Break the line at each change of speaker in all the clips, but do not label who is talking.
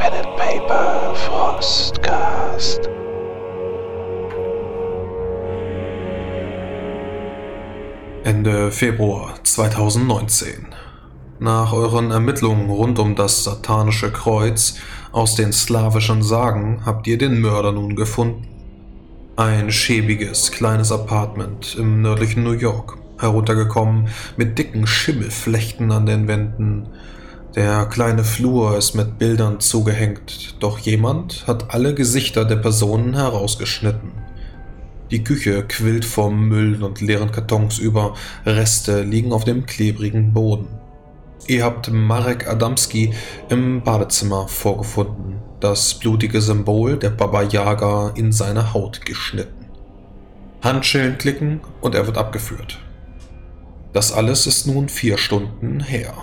Pen and Paper Frostcast.
Ende Februar 2019. Nach euren Ermittlungen rund um das satanische Kreuz aus den slawischen Sagen habt ihr den Mörder nun gefunden. Ein schäbiges kleines Apartment im nördlichen New York, heruntergekommen mit dicken Schimmelflechten an den Wänden. Der kleine Flur ist mit Bildern zugehängt, doch jemand hat alle Gesichter der Personen herausgeschnitten. Die Küche quillt vom Müll und leeren Kartons über, Reste liegen auf dem klebrigen Boden. Ihr habt Marek Adamski im Badezimmer vorgefunden, das blutige Symbol der Baba Yaga in seine Haut geschnitten. Handschellen klicken und er wird abgeführt. Das alles ist nun vier Stunden her.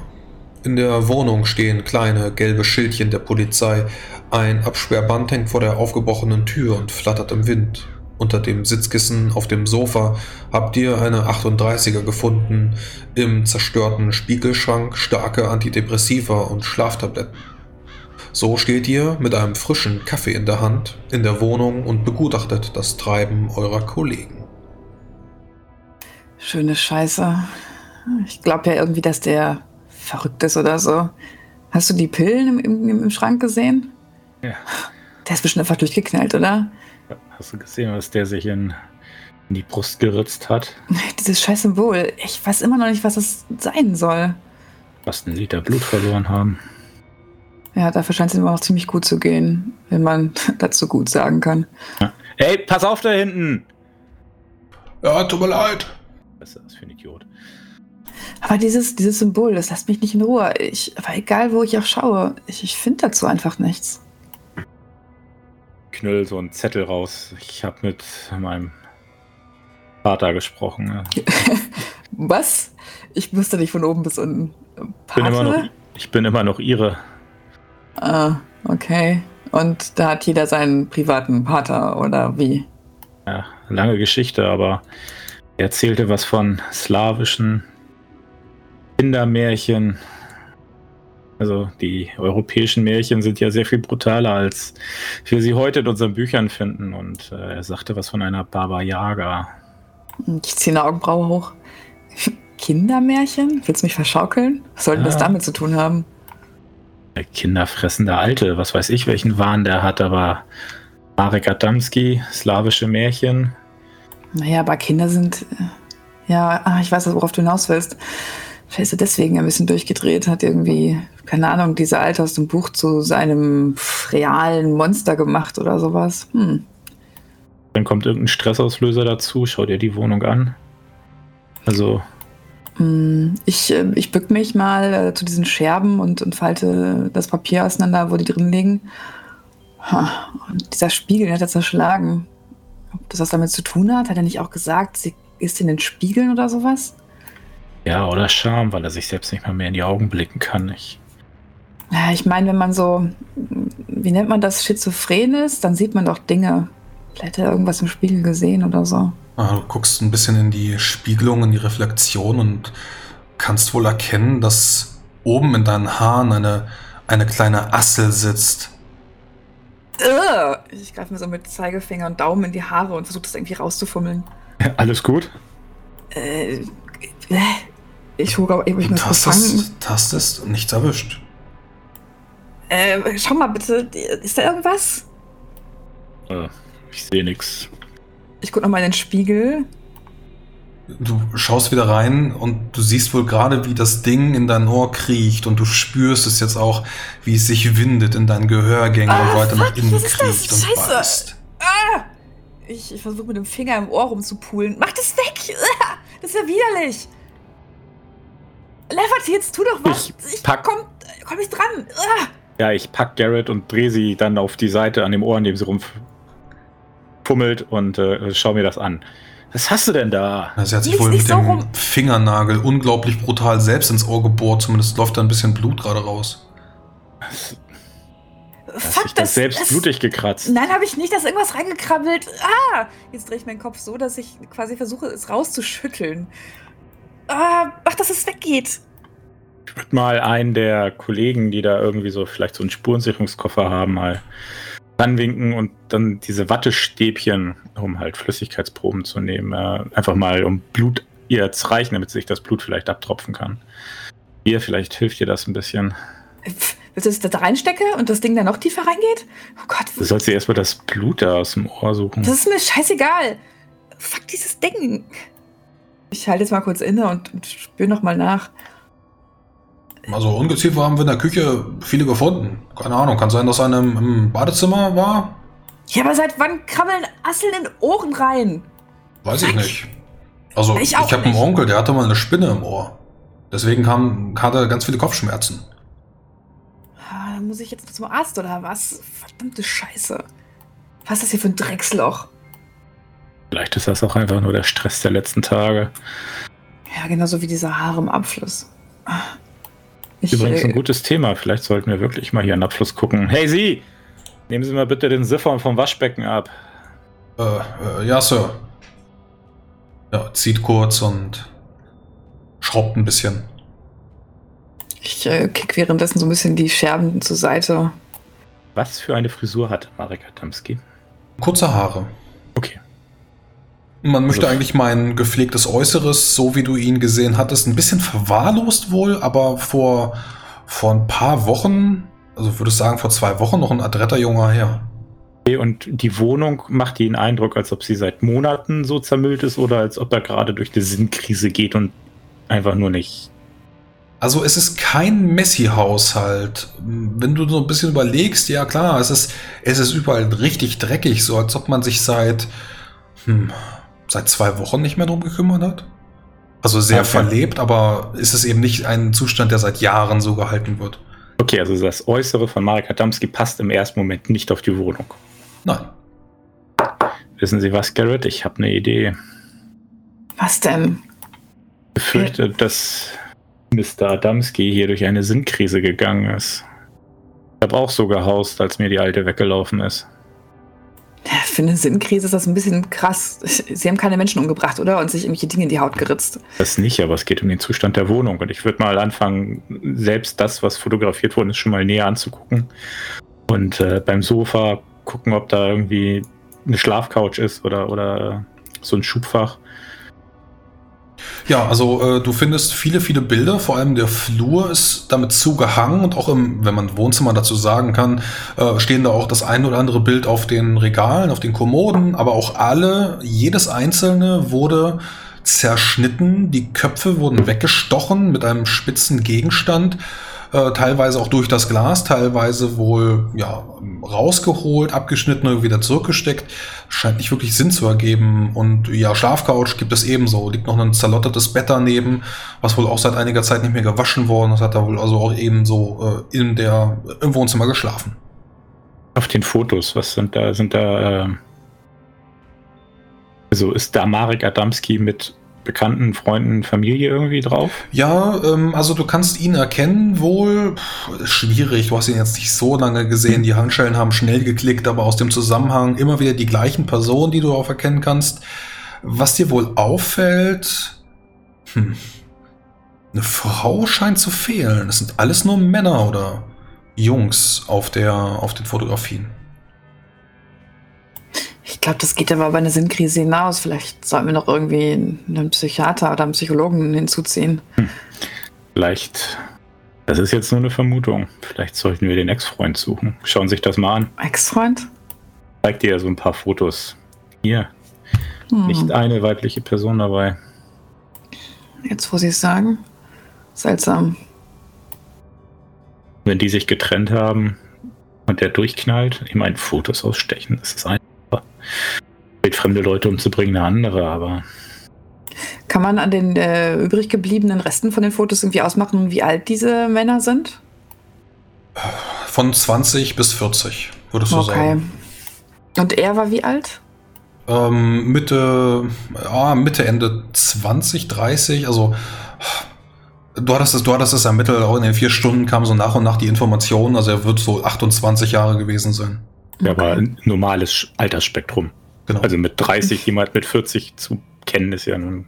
In der Wohnung stehen kleine gelbe Schildchen der Polizei, ein Absperrband hängt vor der aufgebrochenen Tür und flattert im Wind. Unter dem Sitzkissen auf dem Sofa habt ihr eine 38er gefunden, im zerstörten Spiegelschrank starke Antidepressiva und Schlaftabletten. So steht ihr mit einem frischen Kaffee in der Hand in der Wohnung und begutachtet das Treiben eurer Kollegen.
Schöne Scheiße. Ich glaube ja irgendwie, dass der verrückt ist oder so. Hast du die Pillen im, im, im Schrank gesehen?
Ja.
Der ist bestimmt einfach durchgeknallt, oder?
Hast du gesehen, was der sich in, in die Brust geritzt hat?
Dieses scheiß Symbol. Ich weiß immer noch nicht, was das sein soll.
Fast einen Liter Blut verloren haben.
Ja, dafür scheint es ihm auch ziemlich gut zu gehen, wenn man dazu gut sagen kann.
Ja. Ey, pass auf da hinten!
Ja, tut mir leid.
Was ist das für ein Idiot?
Aber dieses, dieses Symbol, das lässt mich nicht in Ruhe. Ich, aber egal, wo ich auch schaue, ich, ich finde dazu einfach nichts.
Knüll so einen Zettel raus. Ich habe mit meinem Vater gesprochen. Ja.
Was? Ich wusste nicht von oben bis unten.
Ich bin, immer noch, ich bin immer noch ihre.
Ah, okay. Und da hat jeder seinen privaten Pater, oder wie?
Ja, lange Geschichte, aber er erzählte was von slawischen Kindermärchen. Also die europäischen Märchen sind ja sehr viel brutaler, als wir sie heute in unseren Büchern finden. Und äh, er sagte was von einer Baba Yaga.
Ich ziehe eine Augenbraue hoch. Kindermärchen? Willst du mich verschaukeln? Was sollten ja. das damit zu tun haben?
Der kinderfressende Alte, was weiß ich, welchen Wahn der hat, aber Marek Adamski, slawische Märchen.
Naja, aber Kinder sind. Äh, ja, ah, ich weiß, worauf du hinaus willst. Vielleicht ist er deswegen ein bisschen durchgedreht, hat irgendwie, keine Ahnung, diese Alte aus dem Buch zu seinem realen Monster gemacht oder sowas. Hm.
Dann kommt irgendein Stressauslöser dazu, schau dir die Wohnung an. Also.
Hm, ich, äh, ich bück mich mal äh, zu diesen Scherben und, und falte das Papier auseinander, wo die drin liegen. Und dieser Spiegel hat er zerschlagen. Ob das was damit zu tun hat? Hat er nicht auch gesagt, sie ist in den Spiegeln oder sowas?
Ja, oder Scham, weil er sich selbst nicht mal mehr in die Augen blicken kann. Ich,
ja, ich meine, wenn man so, wie nennt man das, schizophren ist, dann sieht man doch Dinge. Vielleicht hat er irgendwas im Spiegel gesehen oder so.
Ah, du guckst ein bisschen in die Spiegelung, in die Reflexion und kannst wohl erkennen, dass oben in deinen Haaren eine, eine kleine Assel sitzt.
Ich greife mir so mit Zeigefinger und Daumen in die Haare und versuche das irgendwie rauszufummeln.
Alles gut?
Äh, äh ich hole aber irgendwas
gefangen. Tastest und nichts erwischt.
Äh, schau mal bitte, ist da irgendwas?
Äh, ich sehe nichts.
Ich guck nochmal in den Spiegel.
Du schaust wieder rein und du siehst wohl gerade, wie das Ding in dein Ohr kriecht und du spürst es jetzt auch, wie es sich windet in deinen Gehörgängen ah, und weiter fuck, nach innen kriecht und Scheiße. beißt.
Ah! Ich, ich versuche mit dem Finger im Ohr rumzupulen. Mach das weg! Das ist ja widerlich! Leffert, jetzt tu doch was.
Ich, ich pack,
komm, komm ich dran. Ah.
Ja, ich pack Garrett und drehe sie dann auf die Seite an dem Ohr, an dem sie rumfummelt und äh, schau mir das an. Was hast du denn da?
sie hat sich wohl mit so dem rum. Fingernagel unglaublich brutal selbst ins Ohr gebohrt. Zumindest läuft da ein bisschen Blut gerade raus.
Was? Fuck, das, das selbst das, blutig gekratzt.
Nein, habe ich nicht. Da ist irgendwas reingekrabbelt. Ah! Jetzt drehe ich meinen Kopf so, dass ich quasi versuche, es rauszuschütteln. Ah, ach, dass es weggeht.
würde mal einen der Kollegen, die da irgendwie so vielleicht so einen Spurensicherungskoffer haben, mal anwinken und dann diese Wattestäbchen, um halt Flüssigkeitsproben zu nehmen, äh, einfach mal um Blut ihr zu reichen, damit sich das Blut vielleicht abtropfen kann. Hier, vielleicht hilft dir das ein bisschen.
Willst du, dass ich das da reinstecke und das Ding dann noch tiefer reingeht? Oh Gott.
Du sollst dir erstmal das Blut da aus dem Ohr suchen.
Das ist mir scheißegal. Fuck dieses Ding. Ich halte jetzt mal kurz inne und, und spüre nochmal nach.
Also Ungeziefer haben wir in der Küche viele gefunden. Keine Ahnung, kann sein, dass einer im, im Badezimmer war?
Ja, aber seit wann krabbeln Asseln in Ohren rein?
Weiß ich nicht. Also
Ich
ich, habe einen. Onkel, der hatte mal eine Spinne im Ohr. Deswegen kam, hatte er ganz viele Kopfschmerzen.
Ah, Dann muss ich jetzt zum Arzt oder was? Verdammte Scheiße. Was ist das hier für ein Drecksloch?
Vielleicht ist das auch einfach nur der Stress der letzten Tage.
Ja, genauso wie dieser Haare im Abfluss. Ich,
Übrigens ein
äh,
gutes Thema. Vielleicht sollten wir wirklich mal hier einen Abfluss gucken. Hey Sie! Nehmen Sie mal bitte den Siphon vom Waschbecken ab.
Äh, äh, ja, Sir. Ja, zieht kurz und schraubt ein bisschen.
ich äh, kick währenddessen so ein bisschen die Scherben zur Seite.
Was für eine Frisur hat Marek Adamski?
Kurze Haare. Man möchte
Also-
eigentlich mein gepflegtes Äußeres, so wie du ihn gesehen hattest, ein bisschen verwahrlost wohl, aber vor, vor ein paar Wochen, also würde ich sagen vor zwei Wochen, noch ein adretter junger Herr.
Okay, Und die Wohnung macht den Eindruck, als ob sie seit Monaten so zermüllt ist oder als ob er gerade durch die Sinnkrise geht und einfach nur nicht.
Also es ist kein Messi-Haushalt. Wenn du so ein bisschen überlegst, ja klar, es ist, es ist überall richtig dreckig, so als ob man sich seit, hm, seit zwei Wochen nicht mehr drum gekümmert hat. Also sehr
Okay.
verlebt, aber ist es eben nicht ein Zustand, der seit Jahren so gehalten wird.
Okay, also das Äußere von Marek Adamski passt im ersten Moment nicht auf die Wohnung.
Nein.
Wissen Sie was, Garrett? Ich habe eine Idee.
Was denn?
Ich befürchte, dass Mr. Adamski hier durch eine Sinnkrise gegangen ist. Ich habe auch so gehaust, als mir die alte weggelaufen ist.
Für eine Sinnkrise ist das ein bisschen krass. Sie haben keine Menschen umgebracht, oder? Und sich irgendwelche Dinge in die Haut geritzt.
Das nicht, aber es geht um den Zustand der Wohnung. Und ich würde mal anfangen, selbst das, was fotografiert worden ist, schon mal näher anzugucken. Und äh, beim Sofa gucken, ob da irgendwie eine Schlafcouch ist oder, oder so ein Schubfach.
Ja, also äh, du findest viele, viele Bilder, vor allem der Flur ist damit zugehangen. Und auch im, wenn man Wohnzimmer dazu sagen kann, äh, stehen da auch das ein oder andere Bild auf den Regalen, auf den Kommoden, aber auch alle, jedes einzelne wurde zerschnitten, die Köpfe wurden weggestochen mit einem spitzen Gegenstand, äh, teilweise auch durch das Glas, teilweise wohl ja rausgeholt, abgeschnitten und wieder zurückgesteckt. Scheint nicht wirklich Sinn zu ergeben. Und ja, Schlafcouch gibt es ebenso. Liegt noch ein zerlottertes Bett daneben, was wohl auch seit einiger Zeit nicht mehr gewaschen worden ist. Hat er wohl also auch ebenso äh, in der, im Wohnzimmer geschlafen.
Auf den Fotos, was sind da? Sind da. Äh, also ist da Marek Adamski mit bekannten Freunden, Familie irgendwie drauf?
Ja, ähm, also du kannst ihn erkennen wohl. Puh, schwierig, du hast ihn jetzt nicht so lange gesehen. Die Handschellen haben schnell geklickt, aber aus dem Zusammenhang immer wieder die gleichen Personen, die du auch erkennen kannst. Was dir wohl auffällt, hm, eine Frau scheint zu fehlen. Es sind alles nur Männer oder Jungs auf, der, auf den Fotografien.
Ich glaube, das geht aber bei einer Sinnkrise hinaus. Vielleicht sollten wir noch irgendwie einen Psychiater oder einen Psychologen hinzuziehen.
Vielleicht. Das ist jetzt nur eine Vermutung. Vielleicht sollten wir den Ex-Freund suchen. Schauen Sie sich das mal an.
Ex-Freund?
Zeig dir so ein paar Fotos. Hier,
Hm.
nicht eine weibliche Person dabei.
Jetzt, wo Sie es sagen. Seltsam.
Wenn die sich getrennt haben und der durchknallt, ich meine, Fotos ausstechen, das ist einfach. Fremde Leute umzubringen, eine andere, aber
Kann man an den äh, übrig gebliebenen Resten von den Fotos irgendwie ausmachen, wie alt diese Männer sind?
Von 20 bis 40, würdest du
Okay.
sagen.
Und er war wie alt?
Ähm, Mitte, ja, Mitte, Ende 20, 30, also du hattest es, du hattest es ermittelt, auch in den vier Stunden kam so nach und nach die Information, also er wird so 28 Jahre gewesen sein.
Ja, aber ein normales Altersspektrum.
Genau.
Also mit 30 jemand mit 40 zu kennen, ist ja nun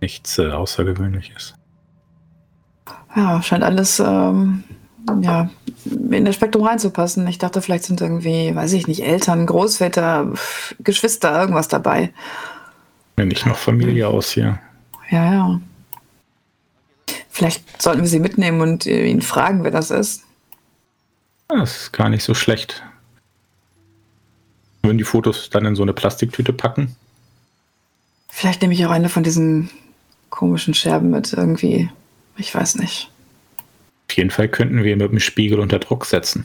nichts äh, Außergewöhnliches.
Ja, scheint alles ähm, ja, in das Spektrum reinzupassen. Ich dachte, vielleicht sind irgendwie, weiß ich nicht, Eltern, Großväter, Geschwister, irgendwas dabei.
Ja, nicht noch Familie aus hier.
Ja, ja. Vielleicht sollten wir sie mitnehmen und äh, ihn fragen, wer das ist.
Das ist gar nicht so schlecht. Würden die Fotos dann in so eine Plastiktüte packen?
Vielleicht nehme ich auch eine von diesen komischen Scherben mit irgendwie. Ich weiß nicht.
Auf jeden Fall könnten wir mit dem Spiegel unter Druck setzen.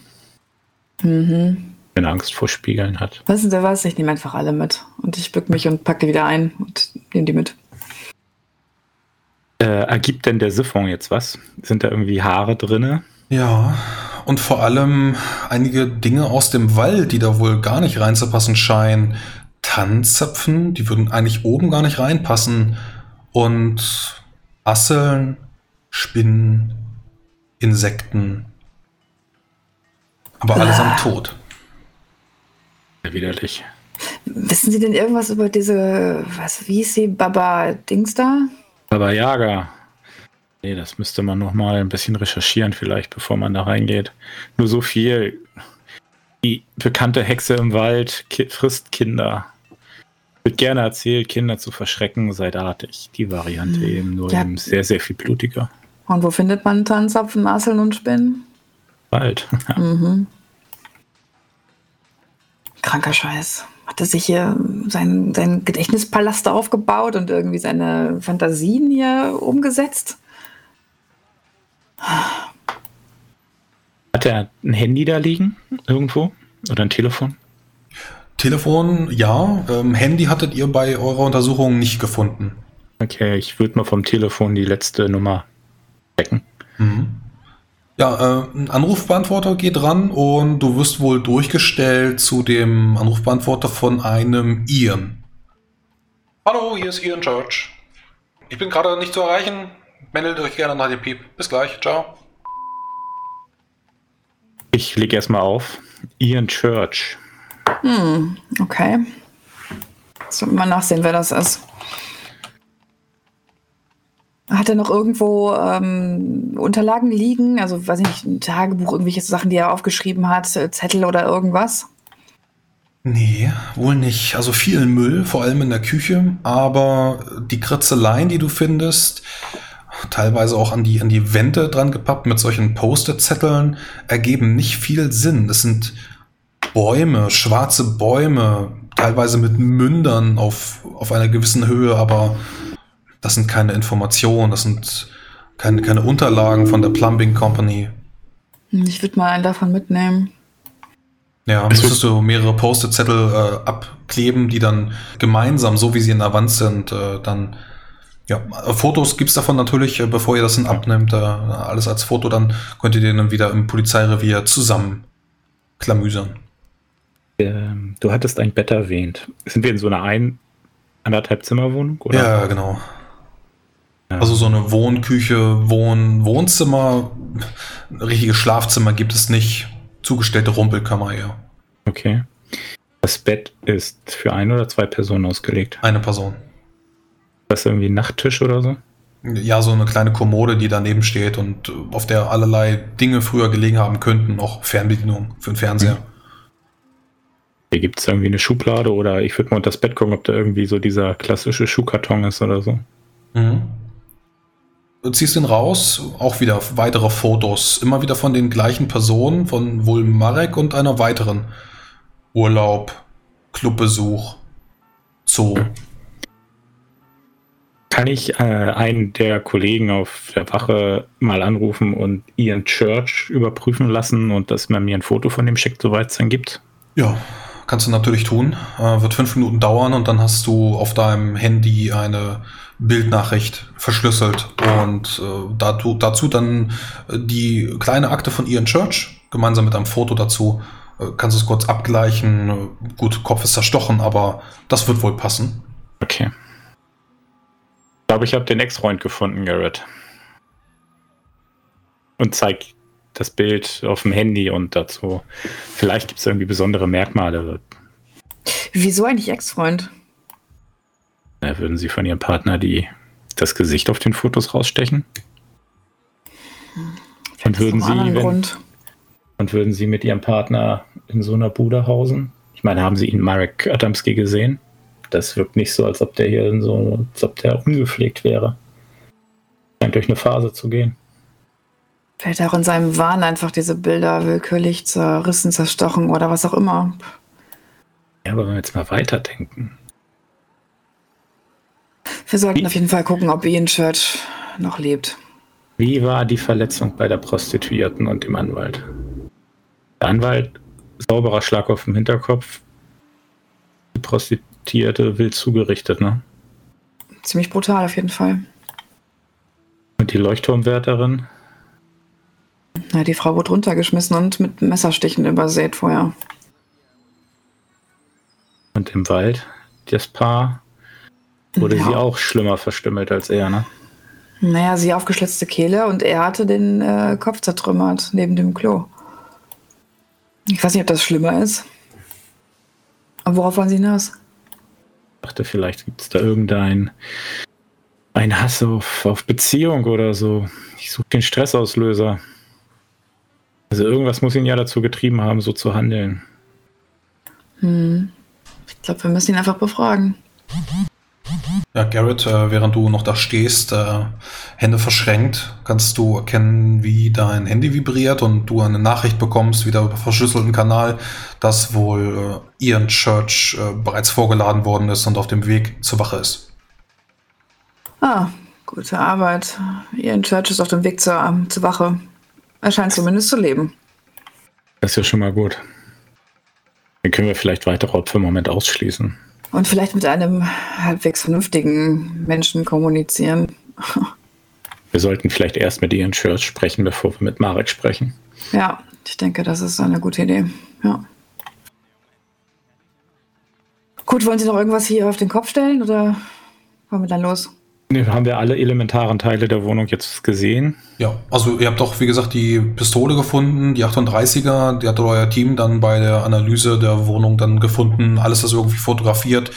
Mhm.
Wenn er Angst vor Spiegeln hat.
Wissen Sie was? Ich nehme einfach alle mit. Und ich bück mich und packe wieder ein und nehme die mit.
Äh, ergibt denn der Siphon jetzt was? Sind da irgendwie Haare drinne?
Ja, und vor allem einige Dinge aus dem Wald, die da wohl gar nicht reinzupassen scheinen. Tannenzapfen, die würden eigentlich oben gar nicht reinpassen. Und Asseln, Spinnen, Insekten. Aber allesamt tot.
Sehr widerlich.
Wissen Sie denn irgendwas über diese, was, wie ist sie, Baba Dings da?
Baba Yaga. Nee, das müsste man noch mal ein bisschen recherchieren vielleicht, bevor man da reingeht. Nur so viel. Die bekannte Hexe im Wald ki frisst Kinder. Wird gerne erzählt, Kinder zu verschrecken, seid artig. Die Variante
Hm.
eben nur
Ja.
eben sehr, sehr viel blutiger.
Und wo findet man Tannenzapfen, Asseln und Spinnen?
Wald.
Mhm. Kranker Scheiß. Hat er sich hier seinen, seinen Gedächtnispalast aufgebaut und irgendwie seine Fantasien hier umgesetzt?
Hat er ein Handy da liegen? Irgendwo? Oder ein Telefon?
Telefon, ja. Ähm, Handy hattet ihr bei eurer Untersuchung nicht gefunden.
Okay, ich würde mal vom Telefon die letzte Nummer checken.
Mhm. Ja, äh, ein Anrufbeantworter geht ran und du wirst wohl durchgestellt zu dem Anrufbeantworter von einem Ian. Hallo, hier ist Ian Church. Ich bin gerade nicht zu erreichen. Meldet euch gerne nach dem Piep. Bis gleich. Ciao.
Ich lege erstmal auf. Ian Church.
Hm, okay. Sollen wir mal nachsehen, wer das ist. Hat er noch irgendwo ähm, Unterlagen liegen? Also, weiß ich nicht, ein Tagebuch, irgendwelche Sachen, die er aufgeschrieben hat, äh, Zettel oder irgendwas?
Nee, wohl nicht. Also viel Müll, vor allem in der Küche, aber die Kritzeleien, die du findest, teilweise auch an die, an die Wände dran gepappt mit solchen Post-it-Zetteln, ergeben nicht viel Sinn. Es sind Bäume, schwarze Bäume, teilweise mit Mündern auf, auf einer gewissen Höhe, aber das sind keine Informationen, das sind keine, keine Unterlagen von der Plumbing Company.
Ich würde mal einen davon mitnehmen.
Ja,
Es
müsstest du mehrere Post-it-Zettel äh, abkleben, die dann gemeinsam, so wie sie in der Wand sind, äh, dann ja, Fotos gibt's davon natürlich, äh, bevor ihr das dann abnimmt, alles als Foto, dann könnt ihr den dann wieder im Polizeirevier zusammen klamüsern.
Ähm, du hattest ein Bett erwähnt. Sind wir in so einer ein, anderthalb Zimmerwohnung? Oder?
Ja, genau.
Ja.
Also so eine Wohnküche, Wohn Wohnzimmer, richtige Schlafzimmer gibt es nicht. Zugestellte Rumpelkammer eher.
Okay. Das Bett ist für ein oder zwei Personen ausgelegt.
Eine Person.
Das ist irgendwie ein Nachttisch oder so?
Ja, so eine kleine Kommode, die daneben steht und auf der allerlei Dinge früher gelegen haben könnten, auch Fernbedienung für den Fernseher.
Hier gibt es irgendwie eine Schublade oder ich würde mal unter das Bett gucken, ob da irgendwie so dieser klassische Schuhkarton ist oder so.
Mhm. Du ziehst ihn raus, auch wieder weitere Fotos, immer wieder von den gleichen Personen, von wohl Marek und einer weiteren. Urlaub, Clubbesuch, Zoo.
Kann ich äh, einen der Kollegen auf der Wache mal anrufen und Ian Church überprüfen lassen und dass man mir ein Foto von dem schickt, soweit es dann gibt?
Ja, kannst du natürlich tun. Äh, wird fünf Minuten dauern und dann hast du auf deinem Handy eine Bildnachricht verschlüsselt und äh, dazu, dazu dann äh, die kleine Akte von Ian Church gemeinsam mit einem Foto dazu. Äh, kannst du es kurz abgleichen. Äh, Gut, Kopf ist zerstochen, aber das wird wohl passen.
Okay. Ich glaube, ich habe den Ex-Freund gefunden, Garrett. Und zeig das Bild auf dem Handy und dazu. Vielleicht gibt es irgendwie besondere Merkmale.
Wieso eigentlich Ex-Freund?
Da würden Sie von Ihrem Partner die, das Gesicht auf den Fotos rausstechen? Und würden, Sie, wenn, und würden Sie mit Ihrem Partner in so einer Bude hausen? Ich meine, haben Sie ihn Marek Adamski gesehen? Das wirkt nicht so, als ob der hier so, als ob der ungepflegt wäre. Scheint durch eine Phase zu gehen.
Vielleicht auch in seinem Wahn einfach diese Bilder willkürlich zerrissen, zerstochen oder was auch immer.
Ja, aber wenn wir jetzt mal weiterdenken.
Wir sollten
Wie-
auf jeden Fall gucken, ob Ian Church noch lebt.
Wie war die Verletzung bei der Prostituierten und dem Anwalt? Der Anwalt, sauberer Schlag auf dem Hinterkopf. Die Prostituierte wild zugerichtet, ne?
Ziemlich brutal auf jeden Fall.
Und die Leuchtturmwärterin,
Na, die Frau wurde runtergeschmissen und mit Messerstichen übersät vorher.
und im Wald, das Paar, wurde
Ja.
sie auch schlimmer verstümmelt als er, ne?
Naja, sie aufgeschlitzte Kehle und er hatte den äh, Kopf zertrümmert neben dem Klo. Ich weiß nicht, ob das schlimmer ist. Aber worauf wollen Sie hinaus?
Dachte, vielleicht gibt es da irgendein ein Hass auf, auf Beziehung oder so. Ich suche den Stressauslöser. Also irgendwas muss ihn ja dazu getrieben haben, so zu handeln.
Hm. Ich glaube, wir müssen ihn einfach befragen.
Ja, Garrett, äh, während du noch da stehst, äh, Hände verschränkt, kannst du erkennen, wie dein Handy vibriert und du eine Nachricht bekommst, wieder über verschlüsselten Kanal, dass wohl äh, Ian Church äh, bereits vorgeladen worden ist und auf dem Weg zur Wache ist.
Ah, gute Arbeit. Ian Church ist auf dem Weg zur, ähm, zur Wache. Er scheint zumindest zu leben.
Das ist ja schon mal gut. Dann können wir vielleicht weitere Opfer im Moment ausschließen.
Und vielleicht mit einem halbwegs vernünftigen Menschen kommunizieren.
Wir sollten vielleicht erst mit Ian Church sprechen, bevor wir mit Marek sprechen.
Ja, ich denke, das ist eine gute Idee. Ja. Gut, wollen Sie noch irgendwas hier auf den Kopf stellen oder wollen wir dann los?
Ne, haben wir alle elementaren Teile der Wohnung jetzt gesehen?
Ja, also ihr habt doch, wie gesagt, die Pistole gefunden, die 38er, die hat euer Team dann bei der Analyse der Wohnung dann gefunden. Alles ist irgendwie fotografiert,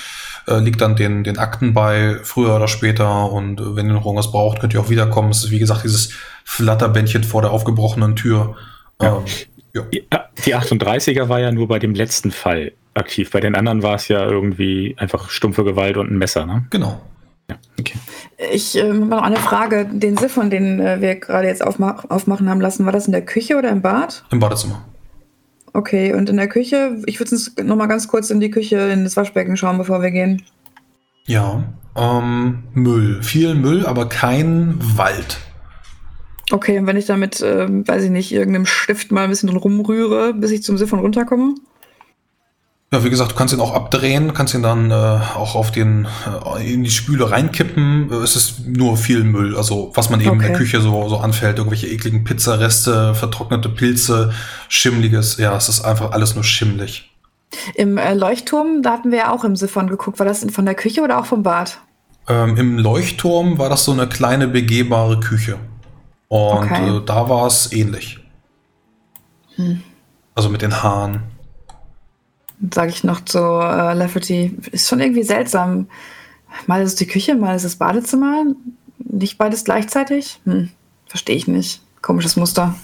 äh, liegt dann den, den Akten bei, früher oder später. Und äh, wenn ihr noch irgendwas braucht, könnt ihr auch wiederkommen. Es ist, wie gesagt, dieses Flatterbändchen vor der aufgebrochenen Tür. Ähm, ja.
Die die 38er war ja nur bei dem letzten Fall aktiv. Bei den anderen war es ja irgendwie einfach stumpfe Gewalt und ein Messer, ne?
Genau.
Ja, okay.
Ich ähm, habe noch eine Frage. Den Siphon, den äh, wir gerade jetzt aufma aufmachen haben lassen, war das in der Küche oder im Bad?
Im Badezimmer.
Okay, und in der Küche, ich würde uns noch mal ganz kurz in die Küche, in das Waschbecken schauen, bevor wir gehen.
Ja. Ähm, Müll. Viel Müll, aber kein Wald.
Okay, und wenn ich damit, ähm, weiß ich nicht, irgendeinem Stift mal ein bisschen drin rumrühre, bis ich zum Siphon runterkomme?
Ja, wie gesagt, du kannst ihn auch abdrehen, kannst ihn dann äh, auch auf den äh, in die Spüle reinkippen. Es ist nur viel Müll, also was man eben in der
Okay.
Küche so, so anfällt, irgendwelche ekligen Pizzareste, vertrocknete Pilze, schimmliges. Ja, es ist einfach alles nur schimmlig.
Im äh, Leuchtturm, da hatten wir ja auch im Siphon geguckt. War das von der Küche oder auch vom Bad?
Ähm, Im Leuchtturm war das so eine kleine begehbare Küche und
Okay.
äh, da war es ähnlich.
Hm.
Also mit den Haaren.
Sage ich noch zu äh, Lafferty. Ist schon irgendwie seltsam. Mal ist es die Küche, mal ist es das Badezimmer. Nicht beides gleichzeitig? Hm, verstehe ich nicht. Komisches Muster.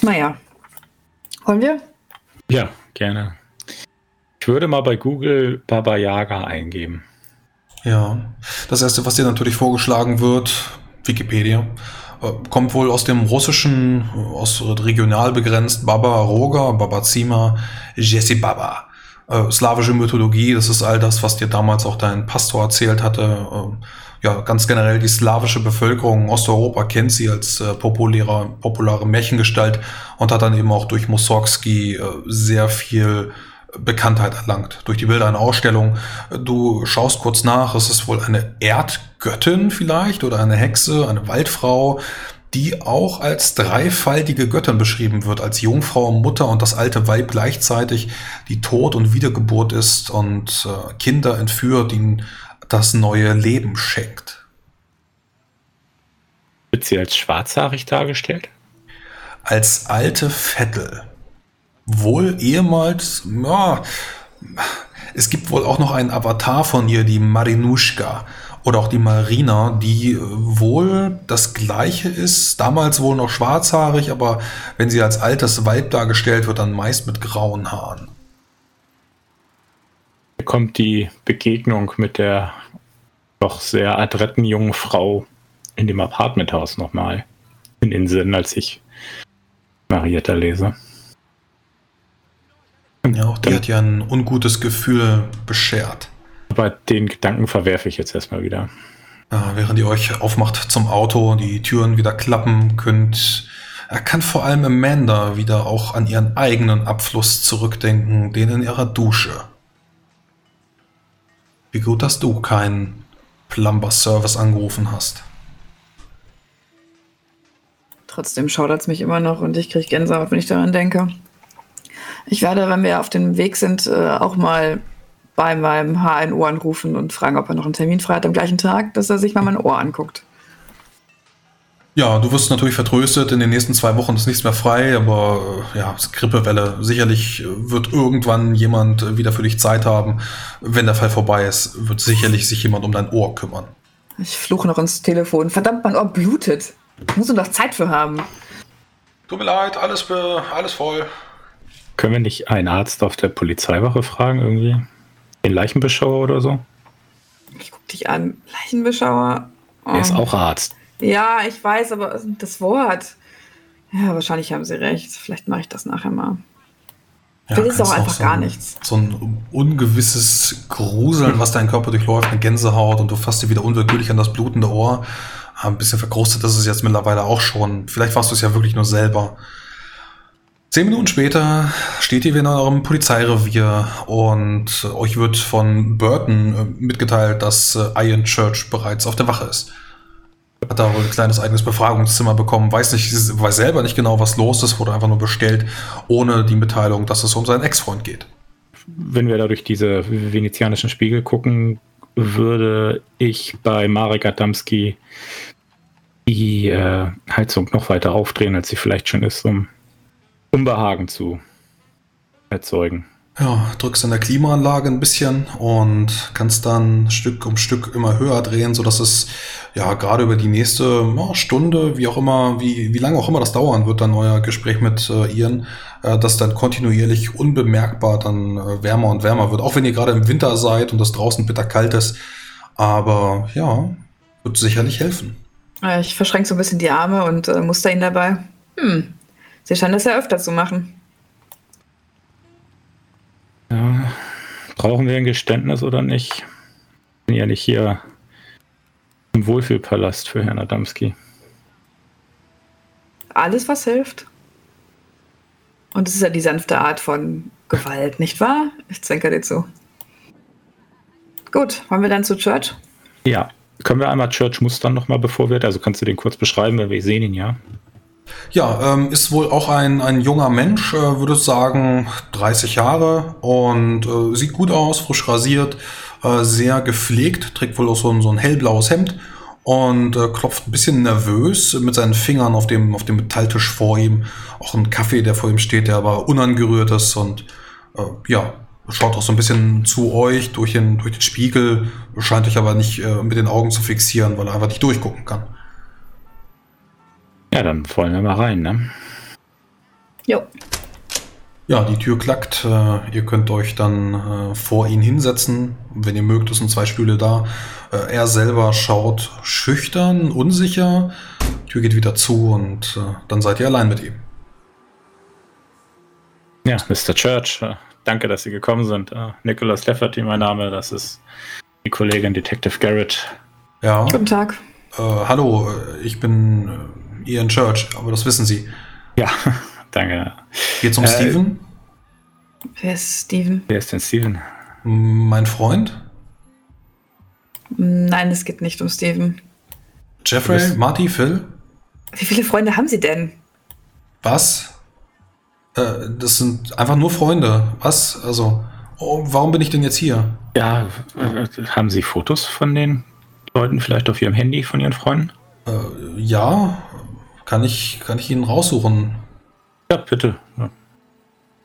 Naja. Wollen wir?
Ja, gerne. Ich würde mal bei Google Baba Yaga eingeben.
Ja, das erste, was dir natürlich vorgeschlagen wird, Wikipedia, kommt wohl aus dem Russischen, aus regional begrenzt, Baba Roga, Baba Zima, Jesse Baba. Äh, slawische Mythologie, das ist all das, was dir damals auch dein Pastor erzählt hatte. Ähm, ja, ganz generell die slawische Bevölkerung in Osteuropa kennt sie als äh, populäre, populare Märchengestalt und hat dann eben auch durch Mussorgsky äh, sehr viel Bekanntheit erlangt. Durch die Bilder einer Ausstellung. Du schaust kurz nach, es ist wohl eine Erdgöttin vielleicht oder eine Hexe, eine Waldfrau, die auch als dreifaltige Göttin beschrieben wird, als Jungfrau, Mutter und das alte Weib gleichzeitig, die Tod und Wiedergeburt ist und äh, Kinder entführt, ihnen das neue Leben schenkt.
Wird sie als schwarzhaarig dargestellt?
Als alte Vettel. Wohl ehemals, ja, es gibt wohl auch noch einen Avatar von ihr, die Marinuschka. oder auch die Marina, die äh, wohl das gleiche ist, damals wohl noch schwarzhaarig, aber wenn sie als altes Weib dargestellt wird, dann meist mit grauen Haaren.
Hier kommt die Begegnung mit der doch sehr adretten jungen Frau in dem Apartmenthaus nochmal in den Sinn, als ich Marietta lese.
Ja, auch die hat ja ein ungutes Gefühl beschert.
Aber den Gedanken verwerfe ich jetzt erstmal wieder.
Ja, während ihr euch aufmacht zum Auto, die Türen wieder klappen könnt, er kann vor allem Amanda wieder auch an ihren eigenen Abfluss zurückdenken, den in ihrer Dusche. Wie gut, dass du keinen Plumber-Service angerufen hast.
Trotzdem schaudert es mich immer noch und ich kriege Gänsehaut, wenn ich daran denke. Ich werde, wenn wir auf dem Weg sind, äh, auch mal bei meinem HNO anrufen und fragen, ob er noch einen Termin frei hat am gleichen Tag, dass er sich mal mein Ohr anguckt.
Ja, du wirst natürlich vertröstet, in den nächsten zwei Wochen ist nichts mehr frei, aber äh, ja, Grippewelle. Sicherlich wird irgendwann jemand wieder für dich Zeit haben. Wenn der Fall vorbei ist, wird sicherlich sich jemand um dein Ohr kümmern.
Ich fluche noch ins Telefon. Verdammt, mein Ohr blutet. Muss du doch Zeit für haben.
Tut mir leid, alles, alles voll.
Können wir nicht einen Arzt auf der Polizeiwache fragen, irgendwie? Den Leichenbeschauer oder so?
Ich guck dich an. Leichenbeschauer?
Oh. Er ist auch Arzt.
Ja, ich weiß, aber das Wort. Ja, wahrscheinlich haben sie recht. Vielleicht mache ich das nachher mal. Ja, Will ist auch einfach
so
gar nichts.
So ein ungewisses Gruseln, was dein Körper durchläuft, eine Gänsehaut und du fasst dir wieder unwillkürlich an das blutende Ohr. Ein bisschen verkrustet ist es jetzt mittlerweile auch schon. Vielleicht warst du es ja wirklich nur selber. Zehn Minuten später steht ihr wieder in eurem Polizeirevier und euch wird von Burton äh, mitgeteilt, dass äh, Iron Church bereits auf der Wache ist. Hat da wohl ein kleines eigenes Befragungszimmer bekommen, weiß nicht, weiß selber nicht genau, was los ist, wurde einfach nur bestellt, ohne die Mitteilung, dass es um seinen Ex-Freund geht.
Wenn wir da durch diese venezianischen Spiegel gucken, würde ich bei Marek Adamski die äh, Heizung noch weiter aufdrehen, als sie vielleicht schon ist, um Unbehagen zu erzeugen.
Ja, drückst an der Klimaanlage ein bisschen und kannst dann Stück um Stück immer höher drehen, sodass es ja gerade über die nächste ja, Stunde, wie auch immer, wie, wie lange auch immer das dauern wird, dann euer Gespräch mit äh, Ian, äh, das dann kontinuierlich unbemerkbar dann äh, wärmer und wärmer wird. Auch wenn ihr gerade im Winter seid und es draußen bitter kalt ist. Aber ja, wird sicherlich helfen.
Ich verschränke so ein bisschen die Arme und äh, muster ihn dabei. Hm, Sie scheinen das ja öfter zu machen.
Ja, brauchen wir ein Geständnis oder nicht? Ich bin ja nicht hier im Wohlfühlpalast für Herrn Adamski.
Alles, was hilft. Und es ist ja die sanfte Art von Gewalt, nicht wahr? Ich zänke dir zu. Gut, wollen wir dann zu Church?
Ja. Können wir einmal Church mustern nochmal, bevor wir, also kannst du den kurz beschreiben, weil wir sehen ihn ja.
Ja, ähm, ist wohl auch ein, ein junger Mensch, äh, würde sagen 30 Jahre und äh, sieht gut aus, frisch rasiert, äh, sehr gepflegt, trägt wohl auch so ein, so ein hellblaues Hemd und äh, klopft ein bisschen nervös mit seinen Fingern auf dem, auf dem Metalltisch vor ihm. Auch ein Kaffee, der vor ihm steht, der aber unangerührt ist und äh, ja, schaut auch so ein bisschen zu euch durch den, durch den Spiegel, scheint euch aber nicht äh, mit den Augen zu fixieren, weil er einfach nicht durchgucken kann.
Ja, dann wollen wir mal rein, ne?
Jo.
Ja, die Tür klackt. Äh, ihr könnt euch dann äh, vor ihn hinsetzen. Wenn ihr mögt, sind zwei Stühle da. Äh, er selber schaut schüchtern, unsicher. Die Tür geht wieder zu und äh, dann seid ihr allein mit ihm.
Ja, Mr. Church, äh, danke, dass Sie gekommen sind. Äh, Nicholas Lefferty, mein Name. Das ist die Kollegin Detective Garrett.
Ja.
Guten Tag.
hallo, ich bin Ian Church, aber das wissen Sie.
Ja, danke.
Geht's um äh, Steven?
Wer ist Steven?
Wer ist denn Steven?
Mein Freund?
Nein, es geht nicht um Steven.
Jeffrey, Marty, Phil?
Wie viele Freunde haben Sie denn?
Was? Äh, das sind einfach nur Freunde. Was? Also, oh, warum bin ich denn jetzt hier?
Ja, äh, haben Sie Fotos von den Leuten vielleicht auf Ihrem Handy von Ihren Freunden?
Äh, ja, kann ich, kann ich ihn raussuchen?
Ja, bitte. Ja.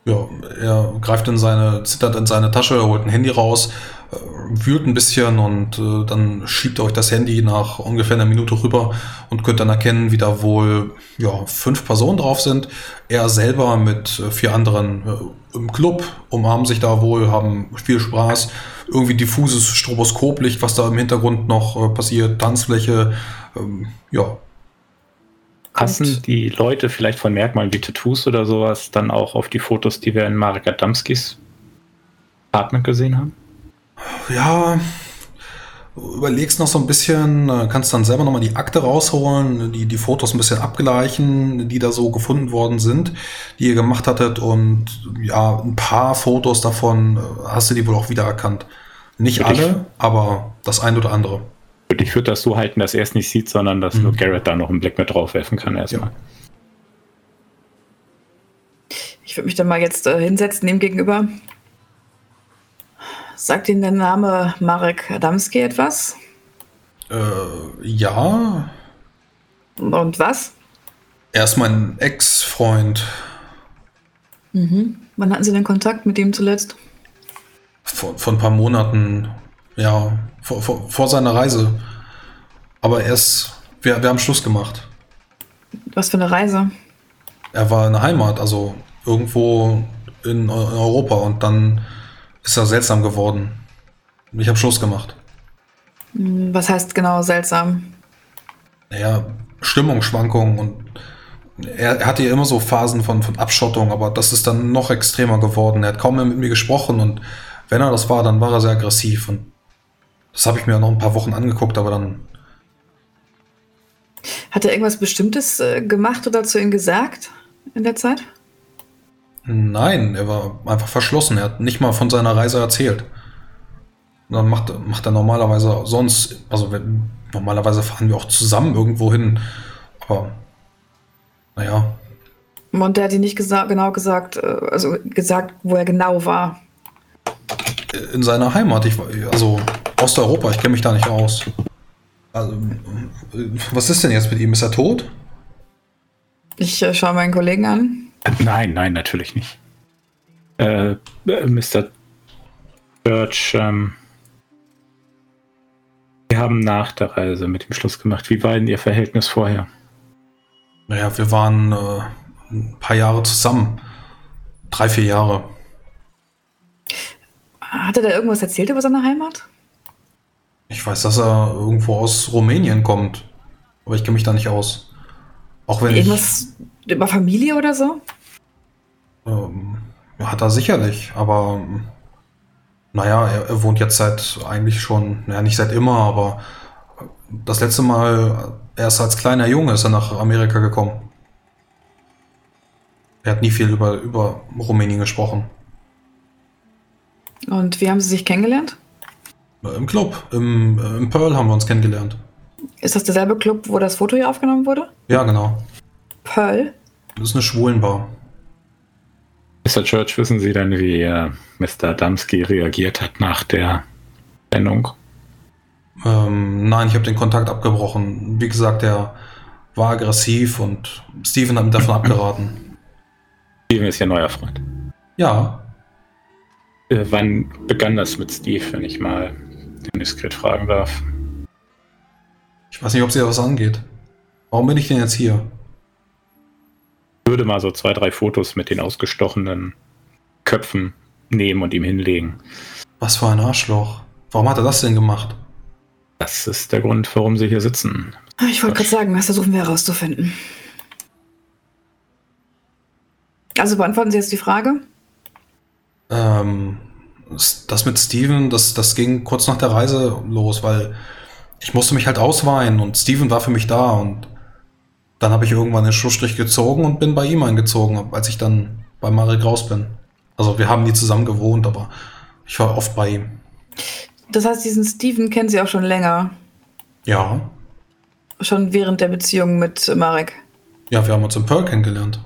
Ja, er greift in seine, zittert in seine Tasche, holt ein Handy raus, äh, wühlt ein bisschen und äh, dann schiebt er euch das Handy nach ungefähr einer Minute rüber und könnt dann erkennen, wie da wohl ja, fünf Personen drauf sind. Er selber mit äh, vier anderen äh, im Club, umarmen sich da wohl, haben viel Spaß. Irgendwie diffuses Stroboskoplicht, was da im Hintergrund noch äh, passiert, Tanzfläche, ähm, ja,
Passen die Leute vielleicht von Merkmalen wie Tattoos oder sowas dann auch auf die Fotos, die wir in Marek Adamskis Apartment gesehen haben?
Ja, überlegst noch so ein bisschen, kannst dann selber nochmal die Akte rausholen, die, die Fotos ein bisschen abgleichen, die da so gefunden worden sind, die ihr gemacht hattet und ja, ein paar Fotos davon äh, hast du die wohl auch wiedererkannt. Nicht
ich-
alle, aber das ein oder andere.
Und ich würde das so halten, dass er es nicht sieht, sondern dass
Mhm.
nur Garrett da noch einen Blick mit drauf werfen kann erstmal.
Ich würde mich dann mal jetzt äh, hinsetzen ihm gegenüber. Sagt Ihnen der Name Marek Adamski etwas?
Äh, ja,
Und was?
er ist mein Ex-Freund.
Mhm. Wann hatten Sie denn Kontakt mit ihm zuletzt?
Vor, vor ein paar Monaten, ja, vor, vor, vor seiner Reise. Aber er ist, wir, wir haben Schluss gemacht.
Was für eine Reise?
Er war in der Heimat, also irgendwo in, in Europa und dann ist er seltsam geworden. Ich habe Schluss gemacht.
Hm, Was heißt genau seltsam?
Naja, Stimmungsschwankungen und er, er hatte ja immer so Phasen von, von Abschottung, aber das ist dann noch extremer geworden. Er hat kaum mehr mit mir gesprochen und wenn er das war, dann war er sehr aggressiv und das habe ich mir noch ein paar Wochen angeguckt, aber dann
Hat er irgendwas Bestimmtes äh, gemacht oder zu ihm gesagt in der Zeit?
Nein, er war einfach verschlossen. Er hat nicht mal von seiner Reise erzählt. Und dann macht, macht er normalerweise sonst, also wenn, normalerweise fahren wir auch zusammen irgendwo hin. Aber naja,
Und der hat ihm nicht gesa genau gesagt, äh, also gesagt, wo er genau war.
in seiner Heimat, ich, war- also Osteuropa, ich kenne mich da nicht aus. Also, was ist denn jetzt mit ihm? Ist er tot?
Ich äh, schaue meinen Kollegen an.
Nein, nein, natürlich nicht. Äh, äh, Mr. Church, ähm, wir haben nach der Reise mit ihm Schluss gemacht. Wie war denn Ihr Verhältnis vorher?
Naja, wir waren äh, ein paar Jahre zusammen. Drei, vier Jahre.
Hat er da irgendwas erzählt über seine Heimat?
Ich weiß, dass er irgendwo aus Rumänien kommt. Aber ich kenne mich da nicht aus. Auch wenn ich.
Irgendwas über Familie oder so?
Ähm, ja, hat er sicherlich, aber ähm, naja, er, er wohnt jetzt seit eigentlich schon, naja, nicht seit immer, aber das letzte Mal, erst als kleiner Junge ist er nach Amerika gekommen. Er hat nie viel über, über Rumänien gesprochen.
Und wie haben sie sich kennengelernt?
Im Club, im, äh, im Pearl haben wir uns kennengelernt.
Ist das derselbe Club, wo das Foto hier aufgenommen wurde?
Ja, genau.
Pearl?
Das ist eine Schwulenbar.
Mr. Church, wissen Sie denn, wie äh, Mr. Adamski reagiert hat nach der Trennung?
Ähm, nein, ich habe den Kontakt abgebrochen. Wie gesagt, er war aggressiv und Steven hat mir davon abgeraten.
Steven ist Ihr neuer Freund.
Ja,
Äh, wann begann das mit Steve, wenn ich mal indiskret fragen darf?
ich weiß nicht, ob sie da was angeht. Warum bin ich denn jetzt hier?
Ich würde mal so zwei, drei Fotos mit den ausgestochenen Köpfen nehmen und ihm hinlegen.
Was für ein Arschloch. Warum hat er das denn gemacht?
Das ist der Grund, warum Sie hier sitzen.
Ich wollte gerade sagen, das versuchen wir herauszufinden. Also beantworten Sie jetzt die Frage?
Ähm, das mit Steven, das, das ging kurz nach der Reise los, weil ich musste mich halt ausweinen und Steven war für mich da und dann habe ich irgendwann den Schlussstrich gezogen und bin bei ihm eingezogen, als ich dann bei Marek raus bin. Also wir haben nie zusammen gewohnt, aber ich war oft bei ihm.
Das heißt, diesen Steven kennen Sie auch schon länger.
Ja,
Schon während der Beziehung mit Marek.
ja, wir haben uns im Pearl kennengelernt.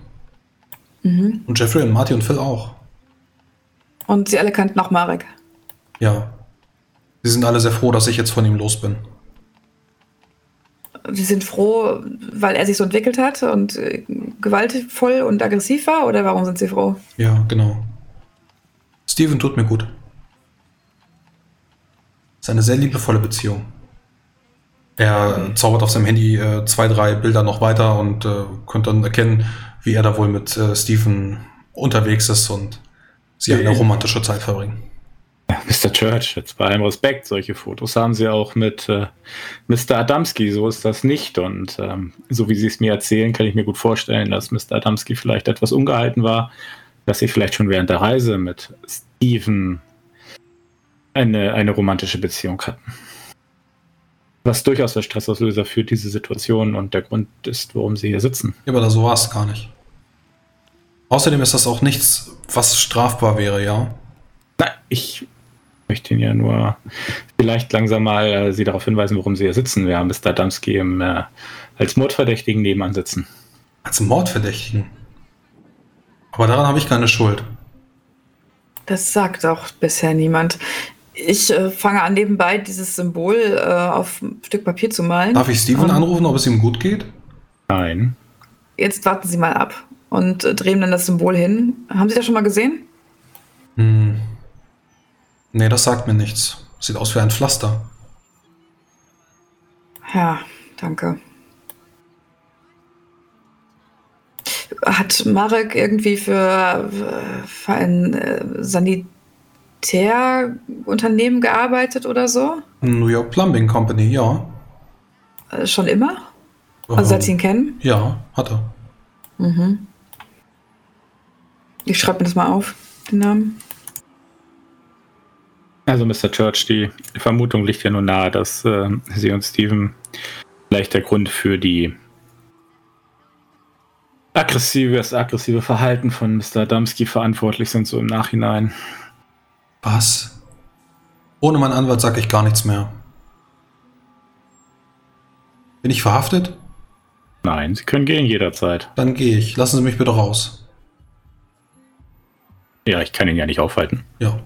Mhm.
Und Jeffrey und Marty und Phil auch.
Und Sie alle kannten auch Marek.
Ja. Sie sind alle sehr froh, dass ich jetzt von ihm los bin.
Sie sind froh, weil er sich so entwickelt hat und äh, gewaltvoll und aggressiv war oder warum sind Sie froh?
Ja, genau. Steven tut mir gut. Es ist eine sehr liebevolle Beziehung. Er zaubert auf seinem Handy äh, zwei, drei Bilder noch weiter und äh, könnt dann erkennen, wie er da wohl mit äh, Steven unterwegs ist und sie eine romantische Zeit verbringen.
Mr. Church, jetzt bei allem Respekt, solche Fotos haben Sie auch mit äh, Mr. Adamski, so ist das nicht. Und ähm, so wie Sie es mir erzählen, kann ich mir gut vorstellen, dass Mr. Adamski vielleicht etwas ungehalten war, dass Sie vielleicht schon während der Reise mit Steven eine, eine romantische Beziehung hatten. Was durchaus der Stressauslöser für diese Situation und der Grund ist, warum Sie hier sitzen.
Ja, aber so war es gar nicht. Außerdem ist das auch nichts, was strafbar wäre, ja?
Nein, ich möchte Ihnen ja nur vielleicht langsam mal äh, Sie darauf hinweisen, warum Sie hier sitzen. Wir haben Mr. Adamski im, äh, als Mordverdächtigen nebenan sitzen.
Als Mordverdächtigen. Aber daran habe ich keine Schuld.
Das sagt auch bisher niemand. Ich äh, fange an, nebenbei dieses Symbol äh, auf ein Stück Papier zu malen.
Darf ich Steven
Ähm,
anrufen, ob es ihm gut geht?
Nein.
Jetzt warten Sie mal ab und äh, drehen dann das Symbol hin. Haben Sie das schon mal gesehen?
Hm. Nee, das sagt mir nichts. Sieht aus wie ein Pflaster.
Ja, danke. Hat Marek irgendwie für, für ein äh, Sanitärunternehmen gearbeitet oder so?
New York Plumbing Company, ja.
Äh, schon immer? Also seit Sie ihn kennen?
Ja, hat er.
Mhm. Ich schreibe mir das mal auf, den Namen.
Also Mr. Church, die Vermutung liegt ja nur nahe, dass äh, Sie und Steven vielleicht der Grund für die aggressive, das aggressive Verhalten von Mr. Adamski verantwortlich sind, so im Nachhinein.
Was? Ohne meinen Anwalt sage ich gar nichts mehr. Bin ich verhaftet?
Nein, Sie können gehen jederzeit.
Dann gehe ich. Lassen Sie mich bitte raus.
Ja, ich kann ihn ja nicht aufhalten.
Ja.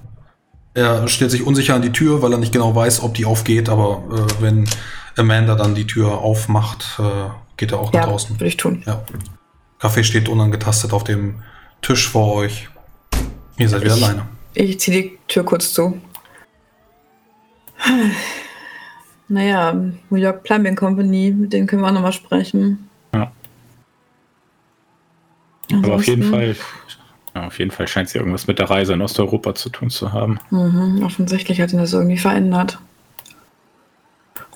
Er stellt sich unsicher an die Tür, weil er nicht genau weiß, ob die aufgeht, aber äh, wenn Amanda dann die Tür aufmacht, äh, geht er auch nach
Ja,
draußen.
würde ich tun.
Ja. Kaffee steht unangetastet auf dem Tisch vor euch. Ihr seid wieder
Ich-
alleine.
Ich ziehe die Tür kurz zu. Naja, New York Plumbing Company, mit denen können wir auch nochmal sprechen.
Ja. Aber auf jeden
Ansonsten-
Fall, ja, auf jeden Fall scheint sie irgendwas mit der Reise in Osteuropa zu tun zu haben.
Mhm, offensichtlich hat ihn das irgendwie verändert.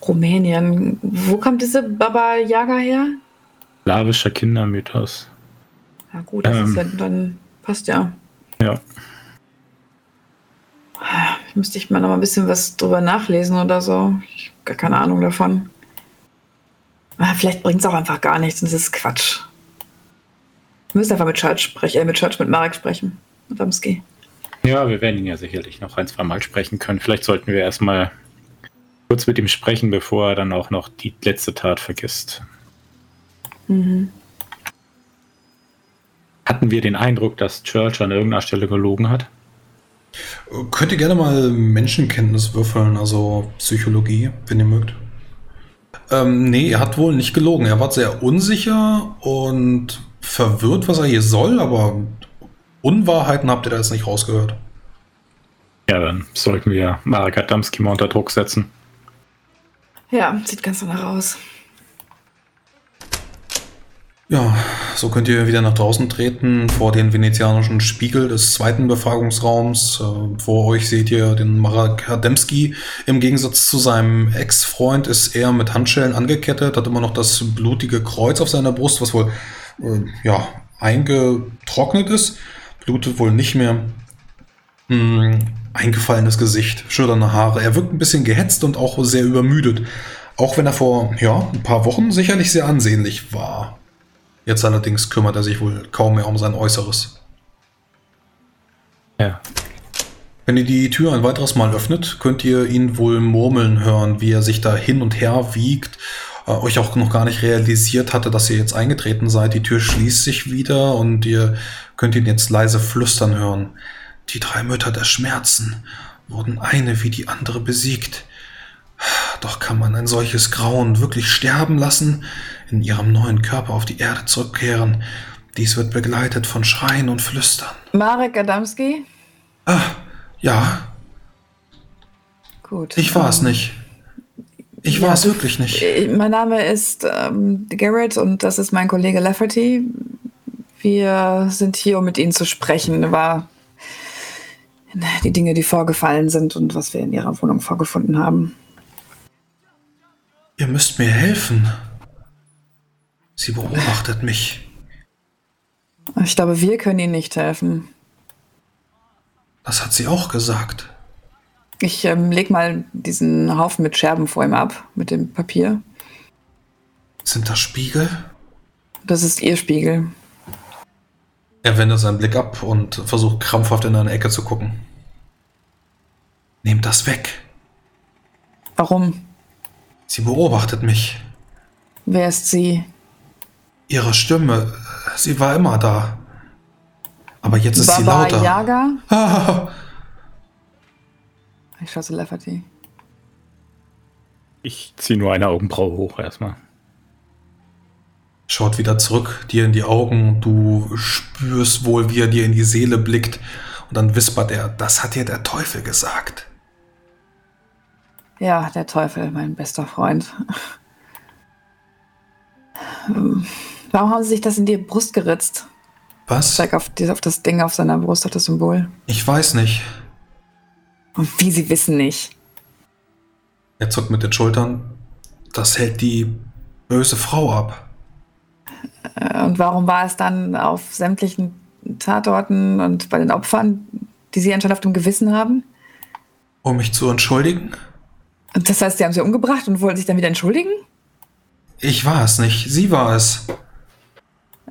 Rumänien. Wo kommt diese Baba Yaga her?
Slawischer Kindermythos.
Ja gut, das ist ja,
Ähm.
dann passt ja.
Ja.
Müsste ich mal noch mal ein bisschen was drüber nachlesen oder so. Ich habe gar keine Ahnung davon. Ah, vielleicht bringt es auch einfach gar nichts und es ist Quatsch. Wir müssen einfach mit Church sprechen, äh, mit Church, mit Marek sprechen. Mit Amski.
Ja, wir werden ihn ja sicherlich noch ein, zwei Mal sprechen können. Vielleicht sollten wir erstmal kurz mit ihm sprechen, bevor er dann auch noch die letzte Tat vergisst.
Mhm.
Hatten wir den Eindruck, dass Church an irgendeiner Stelle gelogen hat?
Könnt ihr gerne mal Menschenkenntnis würfeln, also Psychologie, wenn ihr mögt. Ähm, nee, er hat wohl nicht gelogen. Er war sehr unsicher und verwirrt, was er hier soll, aber Unwahrheiten habt ihr da jetzt nicht rausgehört.
Ja, dann sollten wir Marek Adamski mal unter Druck setzen.
Ja, sieht ganz danach aus.
Ja, so könnt ihr wieder nach draußen treten vor den venezianischen Spiegel des zweiten Befragungsraums. Äh, vor euch seht ihr den Marek Hademski. Im Gegensatz zu seinem Ex-Freund ist er mit Handschellen angekettet, hat immer noch das blutige Kreuz auf seiner Brust, was wohl äh, ja, eingetrocknet ist. Blutet wohl nicht mehr. Hm, eingefallenes Gesicht, schütternde Haare. Er wirkt ein bisschen gehetzt und auch sehr übermüdet. Auch wenn er vor ja, ein paar Wochen sicherlich sehr ansehnlich war. Jetzt allerdings kümmert er sich wohl kaum mehr um sein Äußeres.
Ja.
Wenn ihr die Tür ein weiteres Mal öffnet, könnt ihr ihn wohl murmeln hören, wie er sich da hin und her wiegt, äh, euch auch noch gar nicht realisiert hatte, dass ihr jetzt eingetreten seid. Die Tür schließt sich wieder und ihr könnt ihn jetzt leise flüstern hören. Die drei Mütter der Schmerzen wurden eine wie die andere besiegt. Doch kann man ein solches Grauen wirklich sterben lassen, in ihrem neuen Körper auf die Erde zurückkehren? Dies wird begleitet von Schreien und Flüstern.
Marek Adamski?
Ah, ja,
Gut.
ich war es
ähm,
nicht. Ich
ja,
war es wirklich nicht.
äh, Mein Name ist ähm, Garrett und das ist mein Kollege Lafferty. Wir sind hier, um mit Ihnen zu sprechen über die Dinge, die vorgefallen sind und was wir in Ihrer Wohnung vorgefunden haben.
Ihr müsst mir helfen. Sie beobachtet mich.
Ich glaube, wir können Ihnen nicht helfen.
Das hat sie auch gesagt.
Ich ähm, leg mal diesen Haufen mit Scherben vor ihm ab, mit dem Papier.
Sind das Spiegel?
Das ist Ihr Spiegel.
Er wendet seinen Blick ab und versucht krampfhaft in eine Ecke zu gucken. Nehmt das weg.
Warum?
Sie beobachtet mich.
Wer ist sie?
Ihre Stimme, sie war immer da. Aber jetzt ist sie
Baba
lauter.
Yaga?
Ah,
Ich schaue zu Lafferty.
Ich ziehe nur eine Augenbraue hoch erstmal.
schaut wieder zurück, dir in die Augen. Du spürst wohl, wie er dir in die Seele blickt. Und dann wispert er, das hat dir der Teufel gesagt.
Ja, der Teufel, mein bester Freund. Warum haben Sie sich das in die Brust geritzt?
Was?
Zeig auf, auf das Ding auf seiner Brust, auf das Symbol.
Ich weiß nicht.
Und wie Sie wissen nicht.
Er zuckt mit den Schultern. Das hält die böse Frau ab.
Äh, Und warum war es dann auf sämtlichen Tatorten und bei den Opfern, die Sie anscheinend auf dem Gewissen haben?
Um mich zu entschuldigen?
Und das heißt, Sie haben sie umgebracht und wollen sich dann wieder entschuldigen?
Ich war es nicht. Sie war es.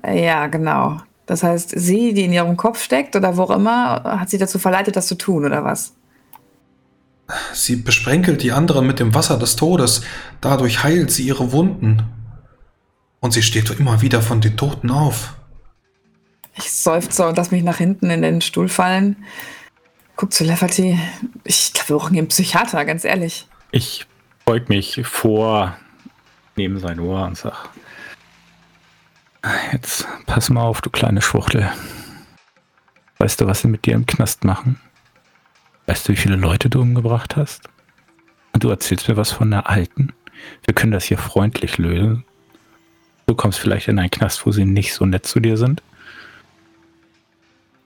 Ja, genau. Das heißt, sie, die in ihrem Kopf steckt oder wo auch immer, hat sie dazu verleitet, das zu tun, oder was?
Sie besprenkelt die anderen mit dem Wasser des Todes. Dadurch heilt sie ihre Wunden. Und sie steht immer wieder von den Toten auf.
Ich seufze und lass mich nach hinten in den Stuhl fallen. Guck zu Lafferty. Ich glaube, wir brauchen einen Psychiater, ganz ehrlich.
Ich beug mich vor neben sein Ohr und sag: Jetzt pass mal auf, du kleine Schwuchtel. Weißt du, was sie mit dir im Knast machen? Weißt du, wie viele Leute du umgebracht hast? Und du erzählst mir was von der Alten? Wir können das hier freundlich lösen. Du kommst vielleicht in einen Knast, wo sie nicht so nett zu dir sind.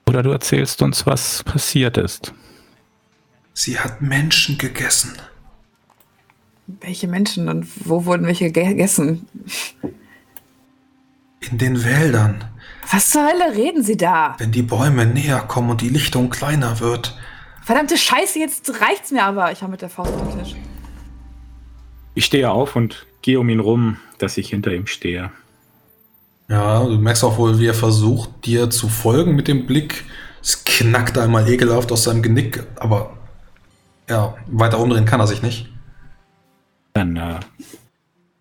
Oder du erzählst uns, was passiert ist.
Sie hat Menschen gegessen.
Welche Menschen und wo wurden welche ge- gegessen?
In den Wäldern.
Was zur Hölle reden Sie da?
Wenn die Bäume näher kommen und die Lichtung kleiner wird.
Verdammte Scheiße, jetzt reicht's mir aber. Ich hau mit der Faust auf den Tisch.
Ich stehe auf und gehe um ihn rum, dass ich hinter ihm stehe.
Ja, du merkst auch wohl, wie er versucht, dir zu folgen mit dem Blick. Es knackt einmal ekelhaft aus seinem Genick, aber ja, weiter umdrehen kann er sich nicht.
Dann äh,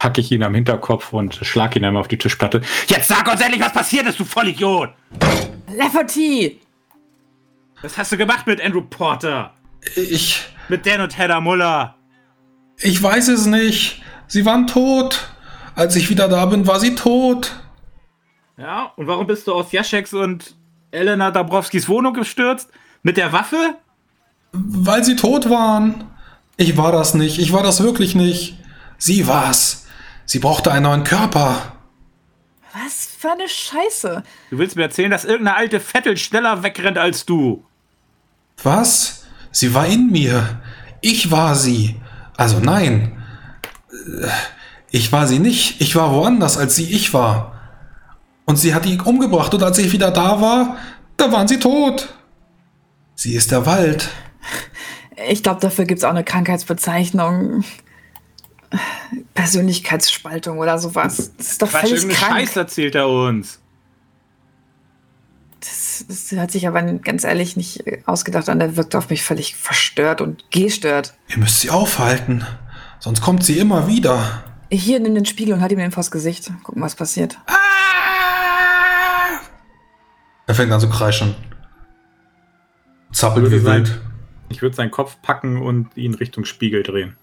packe ich ihn am Hinterkopf und schlag ihn einmal auf die Tischplatte. Jetzt sag uns endlich, was passiert ist, du Vollidiot!
Lafferty!
Was hast du gemacht mit Andrew Porter?
Ich,
Mit Dan und Hedda Muller?
ich weiß es nicht. Sie waren tot. Als ich wieder da bin, war sie tot.
Ja, und warum bist du aus Jascheks und Elena Dabrowskis Wohnung gestürzt? Mit der Waffe?
Weil sie tot waren. Ich war das nicht. Ich war das wirklich nicht. Sie war's. Sie brauchte einen neuen Körper.
Was für eine Scheiße.
Du willst mir erzählen, dass irgendeine alte Vettel schneller wegrennt als du?
Was? Sie war in mir. Ich war sie. Also nein. Ich war sie nicht. Ich war woanders, als sie ich war. Und sie hat ihn umgebracht und als ich wieder da war, da waren sie tot. Sie ist der Wald.
Ich glaube, dafür gibt's auch eine Krankheitsbezeichnung. Persönlichkeitsspaltung oder sowas. Das ist doch
Quatsch,
völlig krank.
Scheiß erzählt er uns.
Das, das hat sich aber ganz ehrlich nicht äh, ausgedacht an. Der wirkt auf mich völlig verstört und gestört.
Ihr müsst sie aufhalten. Sonst kommt sie immer wieder.
Hier, nimm den Spiegel und halt ihm den vors Gesicht. Gucken, was passiert.
Er fängt an zu kreischen. Zappelt wie wild.
Ich würde seinen Kopf packen und ihn Richtung Spiegel drehen.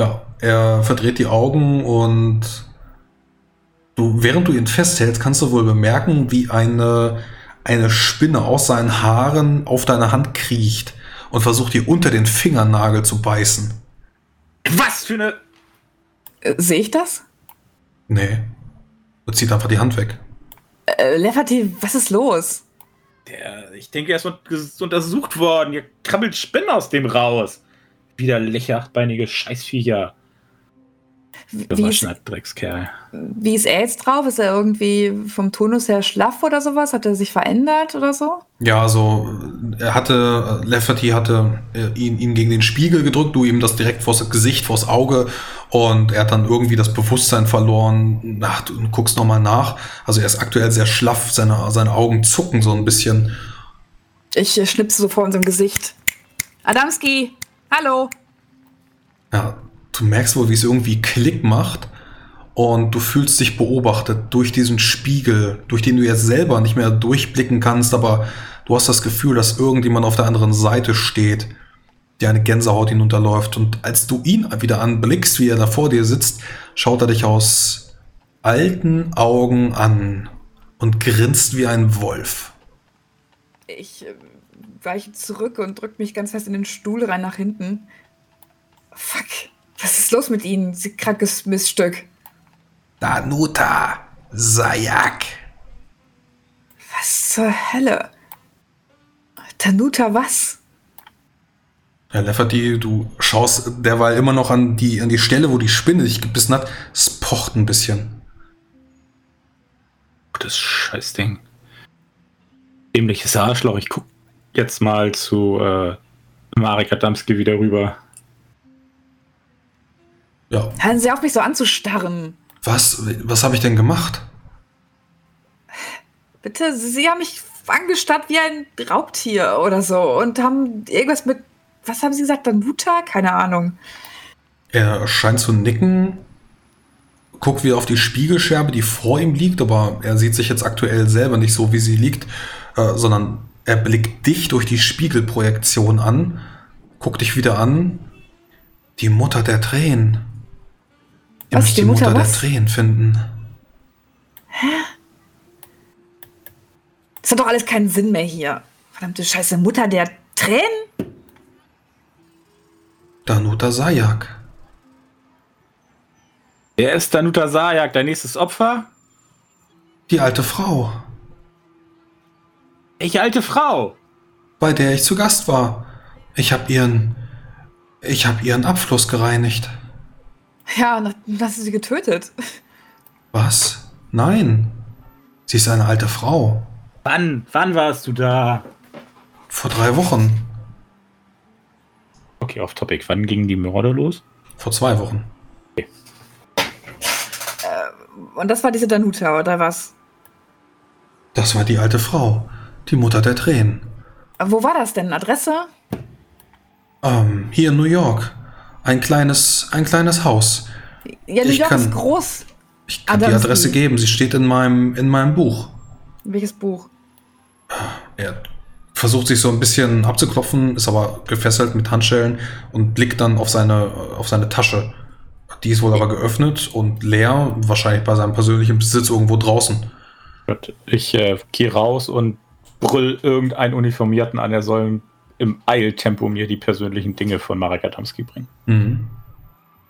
Ja, er verdreht die Augen und Du, während du ihn festhältst, kannst du wohl bemerken, wie eine, eine Spinne aus seinen Haaren auf deine Hand kriecht und versucht, dir unter den Fingernagel zu beißen.
Was für eine.
Äh, Sehe ich das?
Nee. Du zieht einfach die Hand weg.
Äh, Lefferty, was ist los?
Der, ich denke, er ist un- ist untersucht worden. Hier krabbelt Spinnen aus dem raus. Wieder lächerachtbeinige Scheißviecher.
Wie ist,
Gewaschener Dreckskerl.
wie ist er jetzt drauf? Ist er irgendwie vom Tonus her schlaff oder sowas? Hat er sich verändert oder so?
Ja, also er hatte, Lafferty hatte äh, ihn, ihn gegen den Spiegel gedrückt, du ihm das direkt vors Gesicht, vors Auge und er hat dann irgendwie das Bewusstsein verloren. Ach, du guckst nochmal nach. Also er ist aktuell sehr schlaff, seine, seine Augen zucken so ein bisschen.
Ich schnipse so vor unserem Gesicht. Adamski, hallo.
Ja, du merkst wohl, wie es irgendwie Klick macht und du fühlst dich beobachtet durch diesen Spiegel, durch den du jetzt selber nicht mehr durchblicken kannst, aber du hast das Gefühl, dass irgendjemand auf der anderen Seite steht, dir eine Gänsehaut hinunterläuft und als du ihn wieder anblickst, wie er da vor dir sitzt, schaut er dich aus alten Augen an und grinst wie ein Wolf.
Ich äh, weiche zurück und drück mich ganz fest in den Stuhl rein nach hinten. Fuck, was ist los mit Ihnen, Sie krankes Miststück?
Danuta Sayak.
Was zur Hölle? Tanuta was?
Ja, Lefferty, du schaust derweil immer noch an die, an die Stelle, wo die Spinne dich gebissen hat. Es pocht ein bisschen.
Das Scheißding. Dämliches Arschloch. Ich guck jetzt mal zu äh, Marek Adamski wieder rüber.
Ja,
Hören Sie auf, mich so anzustarren.
was, was habe ich denn gemacht?
Bitte, Sie haben mich angestarrt wie ein Raubtier oder so und haben irgendwas mit, was haben Sie gesagt, Danuta? Keine Ahnung.
Er scheint zu nicken, guckt wieder auf die Spiegelscherbe, die vor ihm liegt, aber er sieht sich jetzt aktuell selber nicht so, wie sie liegt, äh, sondern er blickt dich durch die Spiegelprojektion an, guckt dich wieder an. Die Mutter der Tränen. Ihr
Was,
müsst
die
die Mutter,
Mutter
der
was?
Tränen finden.
Das hat doch alles keinen Sinn mehr hier. Verdammte Scheiße, Mutter der Tränen?
Danuta Sayak.
Wer ist Danuta Sajak, dein nächstes Opfer?
Die alte Frau,
Ich alte Frau.
bei der ich zu Gast war. Ich habe ihren. Ich habe ihren Abfluss gereinigt.
Ja, und dann hast du sie getötet.
Was? Nein. Sie ist eine alte Frau.
Wann? Wann warst du da?
Vor drei Wochen.
Okay, off topic. Wann gingen die Morde los?
Vor zwei Wochen.
Und das war diese Danuta, oder was?
Das war die alte Frau. Die Mutter der Tränen.
Wo war das denn? Adresse?
Ähm, hier in New York. Ein kleines, ein kleines Haus.
Ja, New
Ich
York
kann-
ist groß.
Ich kann die
Adamski.
Adresse geben. Sie steht in meinem, in meinem Buch.
Welches Buch?
Er versucht sich so ein bisschen abzuklopfen, ist aber gefesselt mit Handschellen und blickt dann auf seine, auf seine Tasche. Die ist wohl aber geöffnet und leer, wahrscheinlich bei seinem persönlichen Besitz irgendwo draußen.
Ich äh, gehe raus und brüll irgendeinen Uniformierten an, er soll im Eiltempo mir die persönlichen Dinge von Marek Adamski bringen.
Mhm.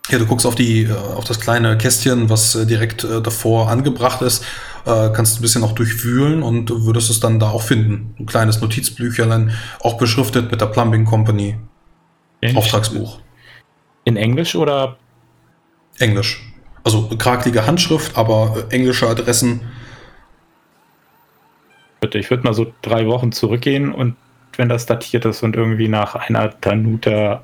Ja, du guckst auf die, äh, auf das kleine Kästchen, was äh, direkt äh, davor angebracht ist, äh, kannst ein bisschen auch durchwühlen und du würdest es dann da auch finden. Ein kleines Notizbücherlein, auch beschriftet mit der Plumbing Company, Auftragsbuch.
In Englisch oder?
Englisch. Also krakelige Handschrift, aber äh, englische Adressen.
Bitte, ich würde mal so drei Wochen zurückgehen und wenn das datiert ist und irgendwie nach einer Danuta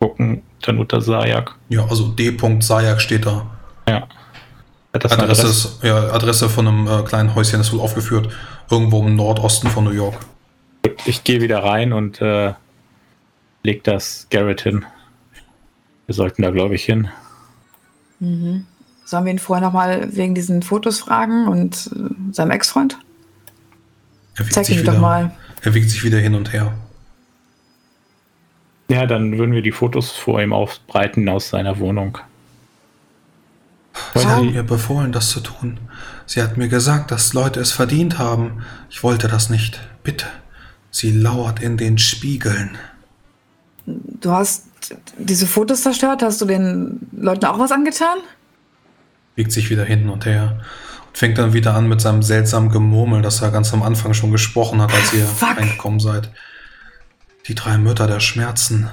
gucken, Danuta Sajak.
Ja, also D. Sajak steht da.
Ja. Das
Adresse,
Adresse?
ist, ja, Adresse von einem äh, kleinen Häuschen ist wohl aufgeführt. Irgendwo im Nordosten von New York.
Ich gehe wieder rein und äh, leg das Garrett hin. Wir sollten da, glaube ich, hin.
Mhm. Sollen wir ihn vorher nochmal wegen diesen Fotos fragen und äh, seinem Ex-Freund?
Er wiegt,
Zeig
sich
ihn
wieder,
doch mal.
er wiegt sich wieder hin und her.
Ja, dann würden wir die Fotos vor ihm aufbreiten aus seiner Wohnung.
Sie hat
Warum?
mir befohlen, das zu tun. Sie hat mir gesagt, dass Leute es verdient haben. Ich wollte das nicht. Bitte. Sie lauert in den Spiegeln.
Du hast diese Fotos zerstört? Hast du den Leuten auch was angetan?
Biegt sich wieder hin und her. Und fängt dann wieder an mit seinem seltsamen Gemurmel, das er ganz am Anfang schon gesprochen hat, als ihr
Fuck.
reingekommen seid. Die drei Mütter der Schmerzen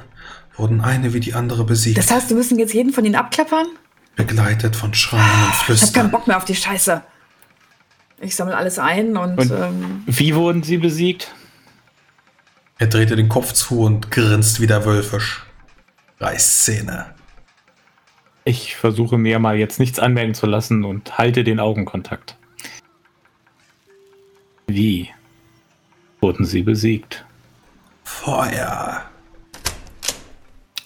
wurden eine wie die andere besiegt,
Das heißt, wir müssen jetzt jeden von ihnen abklappern?
begleitet von Schreien und
Ich hab keinen
Flüstern.
Bock mehr auf die Scheiße. Ich sammle alles ein und,
Und-
ähm,
Wie wurden sie besiegt?
Er drehte den Kopf zu und grinst wieder wölfisch. Reißszene.
Ich versuche mir mal jetzt nichts anmerken zu lassen und halte den Augenkontakt. Wie wurden sie besiegt?
Feuer.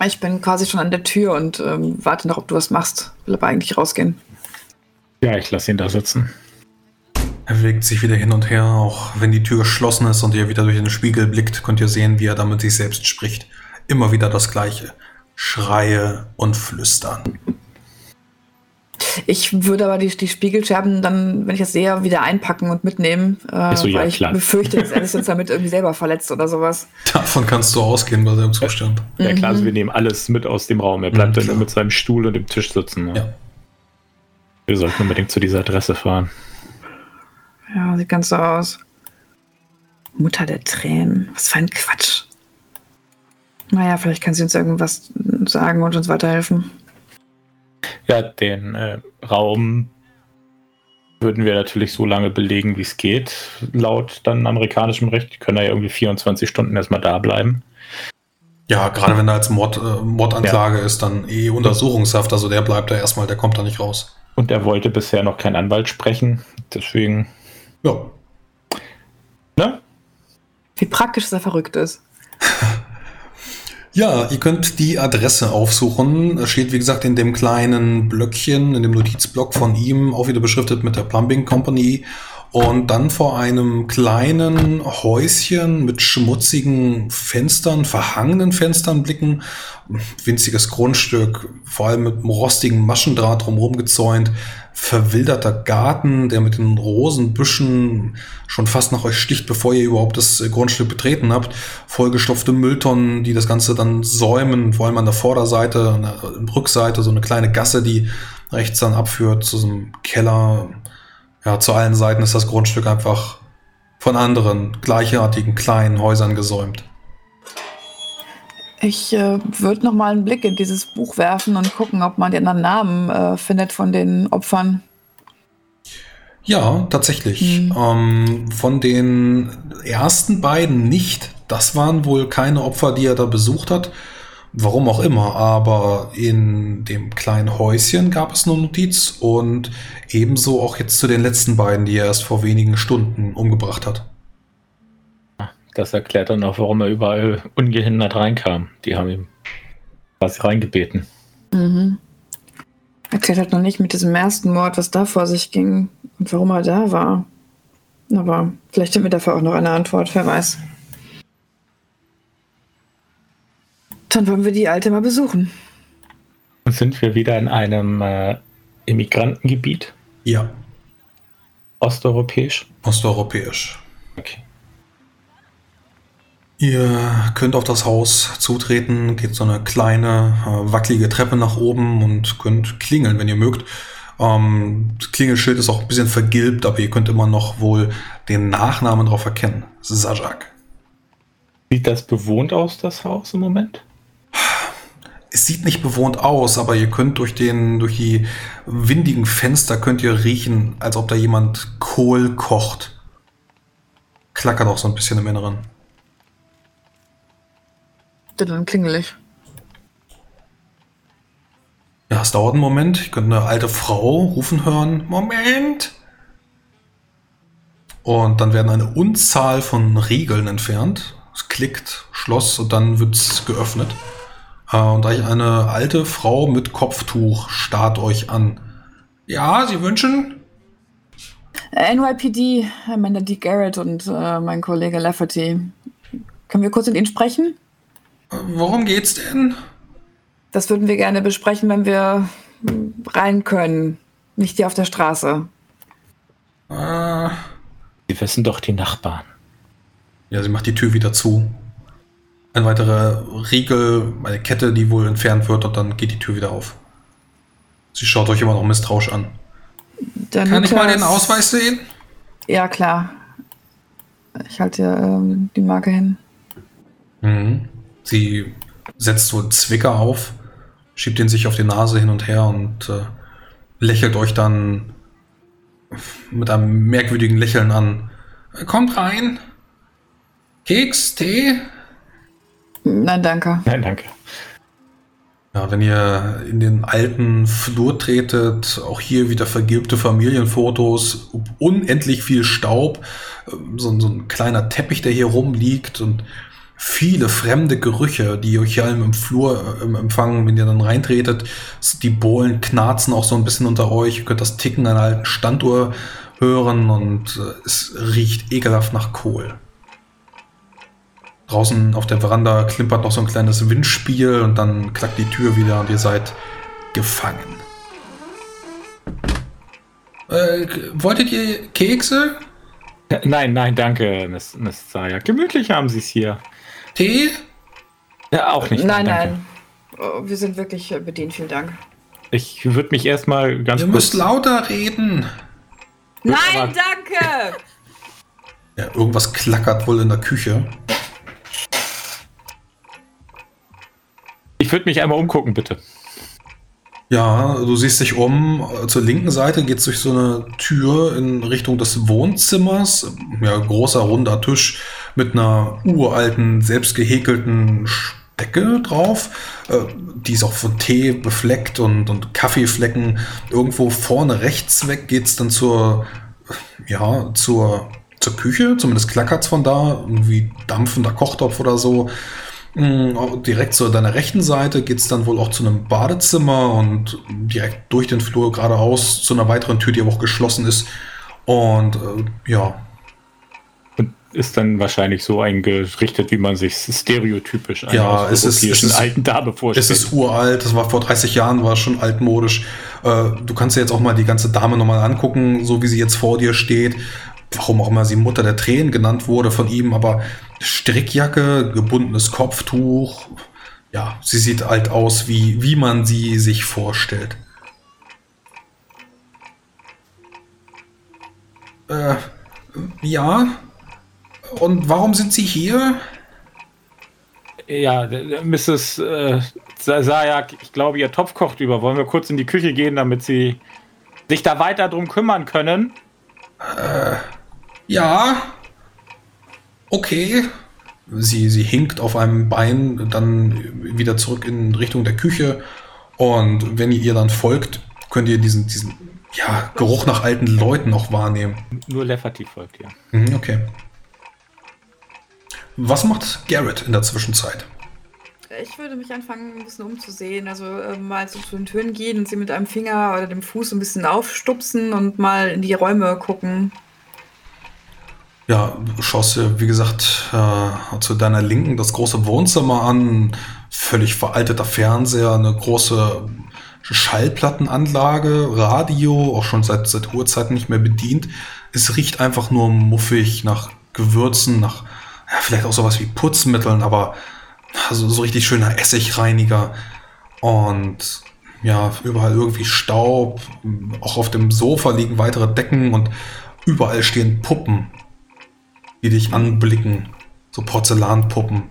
ich bin quasi schon an der Tür und ähm, warte noch, ob du was machst. Will aber eigentlich rausgehen.
Ja, ich lasse ihn da sitzen.
Er bewegt sich wieder hin und her, auch wenn die Tür geschlossen ist und ihr wieder durch den Spiegel blickt, könnt ihr sehen, wie er da mit sich selbst spricht. Immer wieder das Gleiche. Schreie und Flüstern.
Ich würde aber die, die Spiegelscherben dann, wenn ich das sehe, wieder einpacken und mitnehmen. Äh,
so, ja,
weil ich
klar.
befürchte, dass Alice uns damit irgendwie selber verletzt oder sowas.
Davon kannst du ausgehen bei seinem Zustand.
Ja klar, also wir nehmen alles mit aus dem Raum. Er bleibt
Mhm,
dann mit seinem Stuhl und dem Tisch sitzen. Ne?
Ja.
Wir sollten unbedingt zu dieser Adresse fahren.
Ja, sieht ganz so aus. Mutter der Tränen. Was für ein Quatsch. Naja, vielleicht kann sie uns irgendwas sagen und uns weiterhelfen.
Ja, den äh, Raum würden wir natürlich so lange belegen, wie es geht, laut dann amerikanischem Recht. Die können ja irgendwie 24 Stunden erstmal da bleiben.
Ja, gerade wenn er als Mord, äh, Mordanklage ist, dann eh Untersuchungshaft, also der bleibt da erstmal, der kommt da nicht raus.
Und er wollte bisher noch kein Anwalt sprechen. Deswegen,
Ja,
ne?
Wie praktisch, dass er verrückt ist.
Ja, ihr könnt die Adresse aufsuchen. Es steht, wie gesagt, in dem kleinen Blöckchen, in dem Notizblock von ihm, auch wieder beschriftet mit der Plumbing Company. Und dann vor einem kleinen Häuschen mit schmutzigen Fenstern, verhangenen Fenstern blicken. Winziges Grundstück, vor allem mit einem rostigen Maschendraht drumherum gezäunt. Verwilderter Garten, der mit den Rosenbüschen schon fast nach euch sticht, bevor ihr überhaupt das Grundstück betreten habt. Vollgestopfte Mülltonnen, die das Ganze dann säumen, vor allem an der Vorderseite, an der Rückseite, so eine kleine Gasse, die rechts dann abführt zu so einem Keller. Ja, zu allen Seiten ist das Grundstück einfach von anderen gleichartigen kleinen Häusern gesäumt.
Ich äh, würde noch mal einen Blick in dieses Buch werfen und gucken, ob man anderen Namen äh, findet von den Opfern.
Ja, tatsächlich.
Mhm.
Ähm, von den ersten beiden nicht. Das waren wohl keine Opfer, die er da besucht hat. Warum auch immer. Aber in dem kleinen Häuschen gab es eine Notiz und ebenso auch jetzt zu den letzten beiden, die er erst vor wenigen Stunden umgebracht hat.
Das erklärt dann auch, warum er überall ungehindert reinkam. Die haben ihm quasi reingebeten.
Mhm. Erklärt halt noch nicht mit diesem ersten Mord, was da vor sich ging und warum er da war. Aber vielleicht haben wir dafür auch noch eine Antwort, wer weiß. Dann wollen wir die Alte mal besuchen.
Und sind wir wieder in einem äh, Immigrantengebiet,
Ja,
osteuropäisch.
osteuropäisch.
Okay.
Ihr könnt auf das Haus zutreten, geht so eine kleine, äh, wackelige Treppe nach oben und könnt klingeln, wenn ihr mögt. Ähm, das Klingelschild ist auch ein bisschen vergilbt, aber ihr könnt immer noch wohl den Nachnamen drauf erkennen. Sajak.
Sieht das bewohnt aus, das Haus im Moment?
Es sieht nicht bewohnt aus, aber ihr könnt durch den, durch die windigen Fenster könnt ihr riechen, als ob da jemand Kohl kocht. Klackert auch so ein bisschen im Inneren.
Dann klingel ich.
Ja, es dauert einen Moment. Ich könnte eine alte Frau rufen hören. Moment! Und dann werden eine Unzahl von Riegeln entfernt. Es klickt, Schloss und dann wird's geöffnet. Äh, Und gleich eine alte Frau mit Kopftuch starrt euch an. Ja, Sie wünschen?
Äh, NYPD, Amanda D. Garrett und äh, mein Kollege Lafferty. Können wir kurz mit Ihnen sprechen?
Worum geht's denn?
Das würden wir gerne besprechen, wenn wir rein können. Nicht die auf der Straße.
Äh,
Sie wissen doch die Nachbarn.
ja, sie macht die Tür wieder zu. Ein weiterer Riegel, eine Kette, die wohl entfernt wird und dann geht die Tür wieder auf. Sie schaut euch immer noch misstrauisch an.
Der
Kann ich mal den Ausweis sehen?
Ja, klar. Ich halte ähm, die Marke hin.
Mhm. Sie setzt so einen Zwicker auf, schiebt ihn sich auf die Nase hin und her und äh, lächelt euch dann mit einem merkwürdigen Lächeln an. Kommt rein. Keks, Tee?
Nein, danke.
Nein, danke.
Ja, wenn ihr in den alten Flur tretet, auch hier wieder vergilbte Familienfotos, unendlich viel Staub, ähm, so, so ein kleiner Teppich, der hier rumliegt und viele fremde Gerüche, die euch hier im Flur äh, empfangen, wenn ihr dann reintretet. Die Bohlen knarzen auch so ein bisschen unter euch. Ihr könnt das Ticken einer alten Standuhr hören und äh, es riecht ekelhaft nach Kohl. Draußen auf der Veranda klimpert noch so ein kleines Windspiel und dann klackt die Tür wieder und ihr seid gefangen. Äh, wolltet ihr Kekse?
Nein, nein, danke, Miss, Miss Saya. Gemütlich haben Sie es hier.
Tee?
Ja, auch nicht.
nein, nein. Oh, wir sind wirklich äh, bedient, vielen Dank.
Ich würde mich erstmal ganz
Ihr
kurz.
müsst lauter reden.
Nein,
aber-
danke!
Ja, irgendwas klackert wohl in der Küche.
Ich würde mich einmal umgucken, bitte.
Ja, du siehst dich um. Zur linken Seite geht es durch so eine Tür in Richtung des Wohnzimmers. Ja, großer runder Tisch mit einer uralten, selbst gehäkelten Decke drauf. Äh, Die ist auch von Tee befleckt und, und Kaffeeflecken. Irgendwo vorne rechts weg geht es dann zur, ja, zur, zur Küche. Zumindest klackert's von da. Irgendwie dampfender Kochtopf oder so. Mm, Direkt zu deiner rechten Seite geht es dann wohl auch zu einem Badezimmer und direkt durch den Flur geradeaus zu einer weiteren Tür, die aber auch geschlossen ist. Und äh, ja,
ist dann wahrscheinlich so eingerichtet, wie man sich stereotypisch einer
Ja, es ist- es ist-
alten Dame vorstellt.
es ist uralt, das war vor 30 Jahren, war schon altmodisch. Äh, du kannst dir jetzt auch mal die ganze Dame nochmal angucken, so wie sie jetzt vor dir steht. Warum auch immer sie Mutter der Tränen genannt wurde von ihm, aber Strickjacke, gebundenes Kopftuch. Ja, sie sieht alt aus, wie, wie man sie sich vorstellt. Äh, ja. Und warum sind sie hier?
Ja, Mrs. Äh, Sayak, ich glaube, Ihr Topf kocht über. Wollen wir kurz in die Küche gehen, damit Sie sich da weiter drum kümmern können?
Ja. Okay. Sie, sie hinkt auf einem Bein dann wieder zurück in Richtung der Küche. Und wenn ihr ihr dann folgt, könnt ihr diesen, diesen ja, Geruch nach alten Leuten noch wahrnehmen.
Nur Lefferty folgt ihr.
Mhm, okay. Was macht Garrett in der Zwischenzeit?
Ich würde mich anfangen, ein bisschen umzusehen. Also äh, mal so zu den Türen gehen und sie mit einem Finger oder dem Fuß ein bisschen aufstupsen und mal in die Räume gucken.
Ja, du schaust dir, wie gesagt, äh, zu deiner Linken das große Wohnzimmer an. Völlig veralteter Fernseher, eine große Schallplattenanlage, Radio, auch schon seit, seit Urzeiten nicht mehr bedient. Es riecht einfach nur muffig nach Gewürzen, nach ja, vielleicht auch sowas wie Putzmitteln, aber also so richtig schöner Essigreiniger. Und ja, überall irgendwie Staub. Auch auf dem Sofa liegen weitere Decken und überall stehen Puppen, die dich anblicken. So Porzellanpuppen.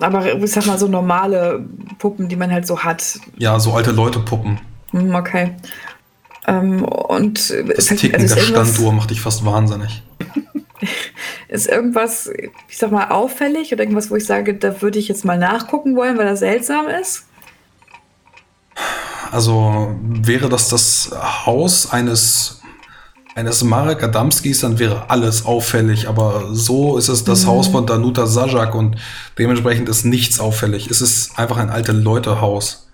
Aber ich sag mal so normale Puppen, die man halt so hat.
Ja, so alte Leute-Puppen.
Hm, okay. Ähm, und
Das
fällt-
Ticken
also
der Standuhr macht dich fast wahnsinnig.
Ist irgendwas, ich sag mal, auffällig oder irgendwas, wo ich sage, da würde ich jetzt mal nachgucken wollen, weil das seltsam ist?
Also wäre das das Haus eines, eines Marek Adamskis, dann wäre alles auffällig. Aber so ist es das Haus von Danuta Sajak und dementsprechend ist nichts auffällig. Es ist einfach ein alte Leute-Haus.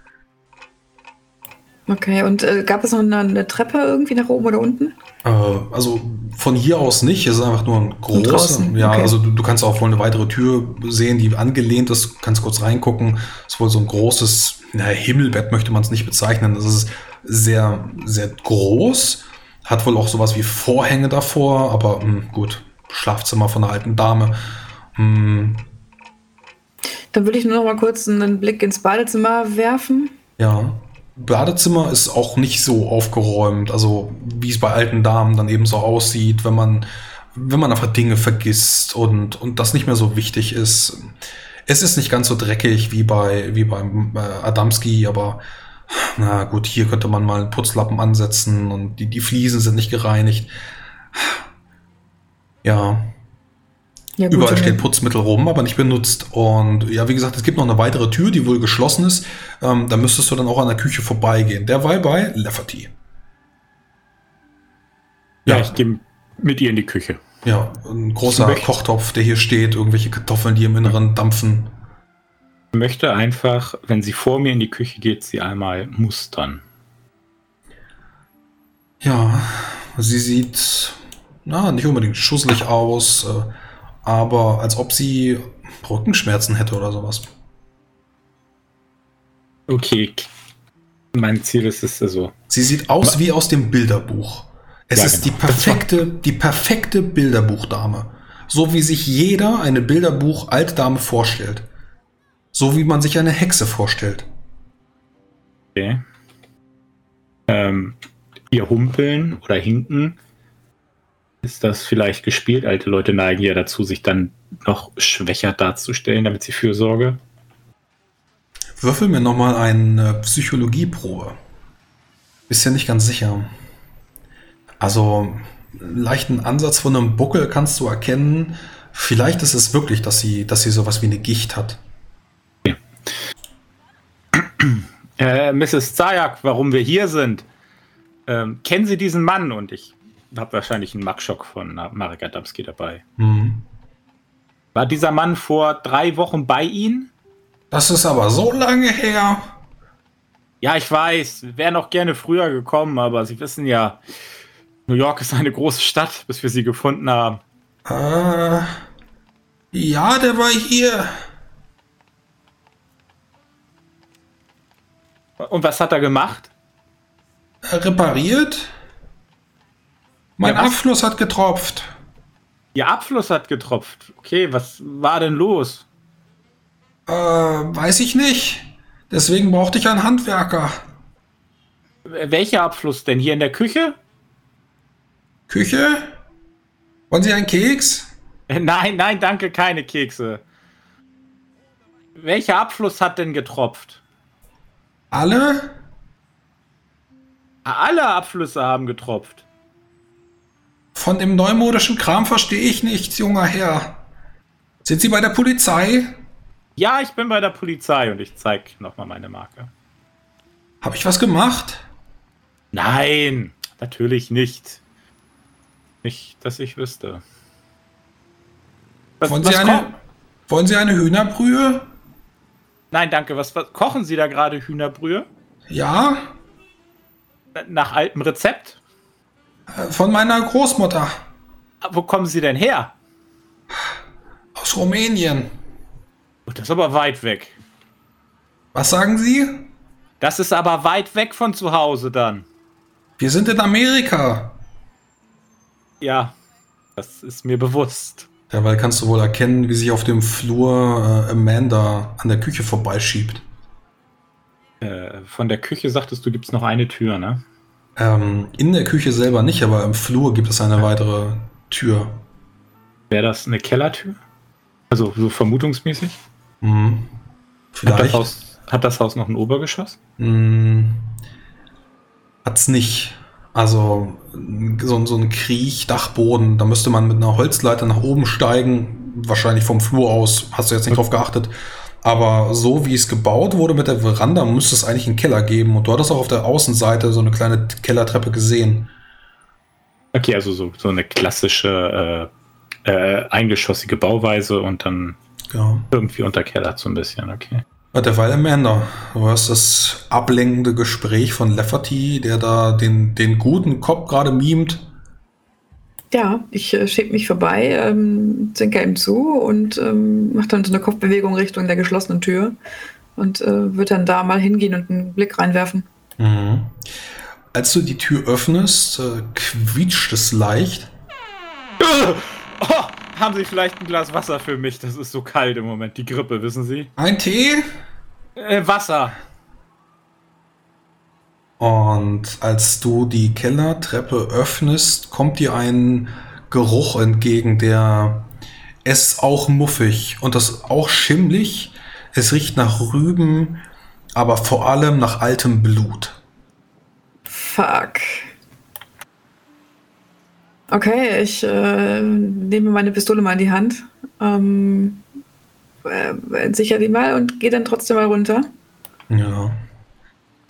Okay, und äh, gab es noch eine, eine Treppe irgendwie nach oben oder unten?
Äh, also von hier aus nicht, es ist einfach nur ein
draußen,
Ja,
okay.
also du, du kannst auch wohl eine weitere Tür sehen, die angelehnt ist, kannst kurz reingucken. Es ist wohl so ein großes, na, Himmelbett möchte man es nicht bezeichnen. Das ist sehr, sehr groß. Hat wohl auch sowas wie Vorhänge davor, aber mh, gut, Schlafzimmer von einer alten Dame. Hm,
Dann würde ich nur noch mal kurz einen Blick ins Badezimmer werfen.
ja. Badezimmer ist auch nicht so aufgeräumt, also wie es bei alten Damen dann eben so aussieht, wenn man, wenn man einfach Dinge vergisst und, und das nicht mehr so wichtig ist. Es ist nicht ganz so dreckig wie bei, wie beim äh, Adamski, aber na gut, hier könnte man mal einen Putzlappen ansetzen und die, die Fliesen sind nicht gereinigt. Ja,
Ja, gut,
Überall steht Putzmittel rum, aber nicht benutzt. Und ja, wie gesagt, es gibt noch eine weitere Tür, die wohl geschlossen ist. Ähm, da müsstest du dann auch an der Küche vorbeigehen. Derweil bei Lafferty.
Ja,
Ja.
ich gehe mit ihr in die Küche.
Ja, ein großer Kochtopf, der hier steht, irgendwelche Kartoffeln, die im Inneren dampfen.
Ich möchte einfach, wenn sie vor mir in die Küche geht, sie einmal mustern.
Ja, sie sieht, na, nicht unbedingt schusselig aus, äh, aber als ob sie Rückenschmerzen hätte oder sowas.
Okay, mein Ziel ist es also.
Sie sieht aus wie aus dem Bilderbuch. Es
Ja,
ist
genau.
die perfekte, die perfekte Bilderbuchdame. So wie sich jeder eine Bilderbuch-Altdame vorstellt. So wie man sich eine Hexe vorstellt.
Okay. Ähm, ihr Humpeln oder Hinken, ist das vielleicht gespielt? Alte Leute neigen ja dazu, sich dann noch schwächer darzustellen, damit sie Fürsorge.
Würfel mir nochmal eine Psychologieprobe. Bist ja nicht ganz sicher. Also, einen leichten Ansatz von einem Buckel kannst du erkennen. Vielleicht ist es wirklich, dass sie, dass sie sowas wie eine Gicht hat.
Äh, Mrs. Zayak, warum wir hier sind. Ähm, kennen Sie diesen Mann? Und ich habe wahrscheinlich einen Mackschock von Marek Adamski dabei.
Hm.
War dieser Mann vor drei Wochen bei Ihnen?
Das ist aber so lange her.
Ja, ich weiß, wir wären auch gerne früher gekommen, aber Sie wissen ja, New York ist eine große Stadt, bis wir sie gefunden haben.
Äh, ja, der war hier.
Und was hat er gemacht?
Äh, repariert. Mein
Ja?
Abfluss hat getropft.
Ihr Abfluss hat getropft. Okay, was war denn los?
Äh, weiß ich nicht. Deswegen brauchte ich einen Handwerker.
Welcher Abfluss denn? Hier in der Küche?
Küche? Wollen Sie einen Keks?
Nein, nein, danke, keine Kekse. Welcher Abfluss hat denn getropft?
Alle?
Alle Abflüsse haben getropft.
Von dem neumodischen Kram verstehe ich nichts, junger Herr. Sind Sie bei der Polizei?
Ja, ich bin bei der Polizei und ich zeig nochmal meine Marke.
Habe ich was gemacht?
Nein, natürlich nicht. Nicht, dass ich wüsste. Was,
Wollen Sie
was
eine,
ko-
wollen Sie eine Hühnerbrühe?
Nein, danke. Was, was kochen Sie da gerade Hühnerbrühe?
Ja,
Nach altem Rezept?
Äh, von meiner Großmutter
Ah, Wo kommen Sie denn her?
aus Rumänien.
Das ist aber weit weg.
Was sagen Sie?
Das ist aber weit weg von zu Hause dann.
Wir sind in Amerika.
Ja, das ist mir bewusst.
Derweil kannst du wohl erkennen, wie sich auf dem Flur äh, Amanda an der Küche vorbeischiebt.
Äh, von der Küche sagtest du, gibt es noch eine Tür, ne?
Ähm, in der Küche selber nicht, aber im Flur gibt es eine weitere Tür.
Wäre das eine Kellertür? Also so vermutungsmäßig?
Hm.
Hat das,
Vielleicht.
Haus, hat das Haus noch ein Obergeschoss?
Hm. Hat's nicht. Also so, so ein Kriechdachboden, da müsste man mit einer Holzleiter nach oben steigen. Wahrscheinlich vom Flur aus, hast du jetzt nicht drauf geachtet. Aber so wie es gebaut wurde mit der Veranda, müsste es eigentlich einen Keller geben. Und du hattest auch auf der Außenseite so eine kleine Kellertreppe gesehen.
Okay, also so, so eine klassische äh, äh, eingeschossige Bauweise und dann
Ja.
irgendwie unterkellert so ein bisschen, okay.
Ja, derweil Amanda, du hörst das ablenkende Gespräch von Lafferty, der da den, den guten Kopf gerade mimt.
Ja, ich äh, schieb mich vorbei, ähm, zinker ihm zu und ähm, mache dann so eine Kopfbewegung Richtung der geschlossenen Tür und äh, würde dann da mal hingehen und einen Blick reinwerfen.
Mhm. Als du die Tür öffnest, äh, quietscht es leicht.
Oh, haben Sie vielleicht ein Glas Wasser für mich? Das ist so kalt im Moment, die Grippe, wissen Sie?
Ein Tee?
Äh, Wasser.
Und als du die Kellertreppe öffnest, kommt dir ein Geruch entgegen, der es ist auch muffig und das ist auch schimmlig. Es riecht nach Rüben, aber vor allem nach altem Blut.
Fuck. Okay, ich äh, nehme meine Pistole mal in die Hand, ähm, äh, sicher die mal und gehe dann trotzdem mal runter.
Ja.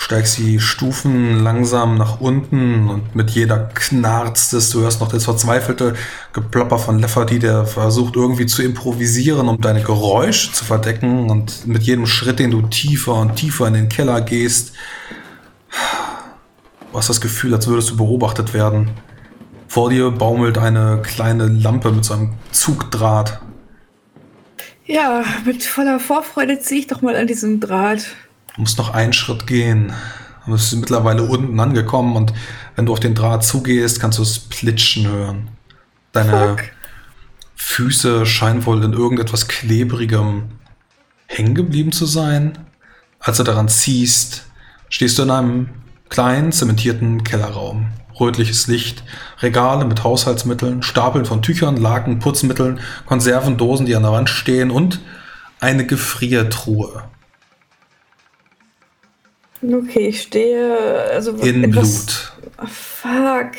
Steigst die Stufen langsam nach unten und mit jeder knarzt es. Du hörst noch das verzweifelte Geplopper von Lefferty, der versucht irgendwie zu improvisieren, um deine Geräusche zu verdecken. Und mit jedem Schritt, den du tiefer und tiefer in den Keller gehst, du hast das Gefühl, als würdest du beobachtet werden. Vor dir baumelt eine kleine Lampe mit so einem Zugdraht.
Ja, mit voller Vorfreude ziehe ich doch mal an diesem Draht.
Du musst noch einen Schritt gehen. Du bist mittlerweile unten angekommen und wenn du auf den Draht zugehst, kannst du es plitschen hören. Deine
Fuck.
Füße scheinen wohl in irgendetwas Klebrigem hängen geblieben zu sein. Als du daran ziehst, stehst du in einem kleinen, zementierten Kellerraum. Rötliches Licht, Regale mit Haushaltsmitteln, Stapeln von Tüchern, Laken, Putzmitteln, Konservendosen, die an der Wand stehen und eine Gefriertruhe
Okay, ich stehe. Also
in
etwas-
Blut.
Oh, fuck.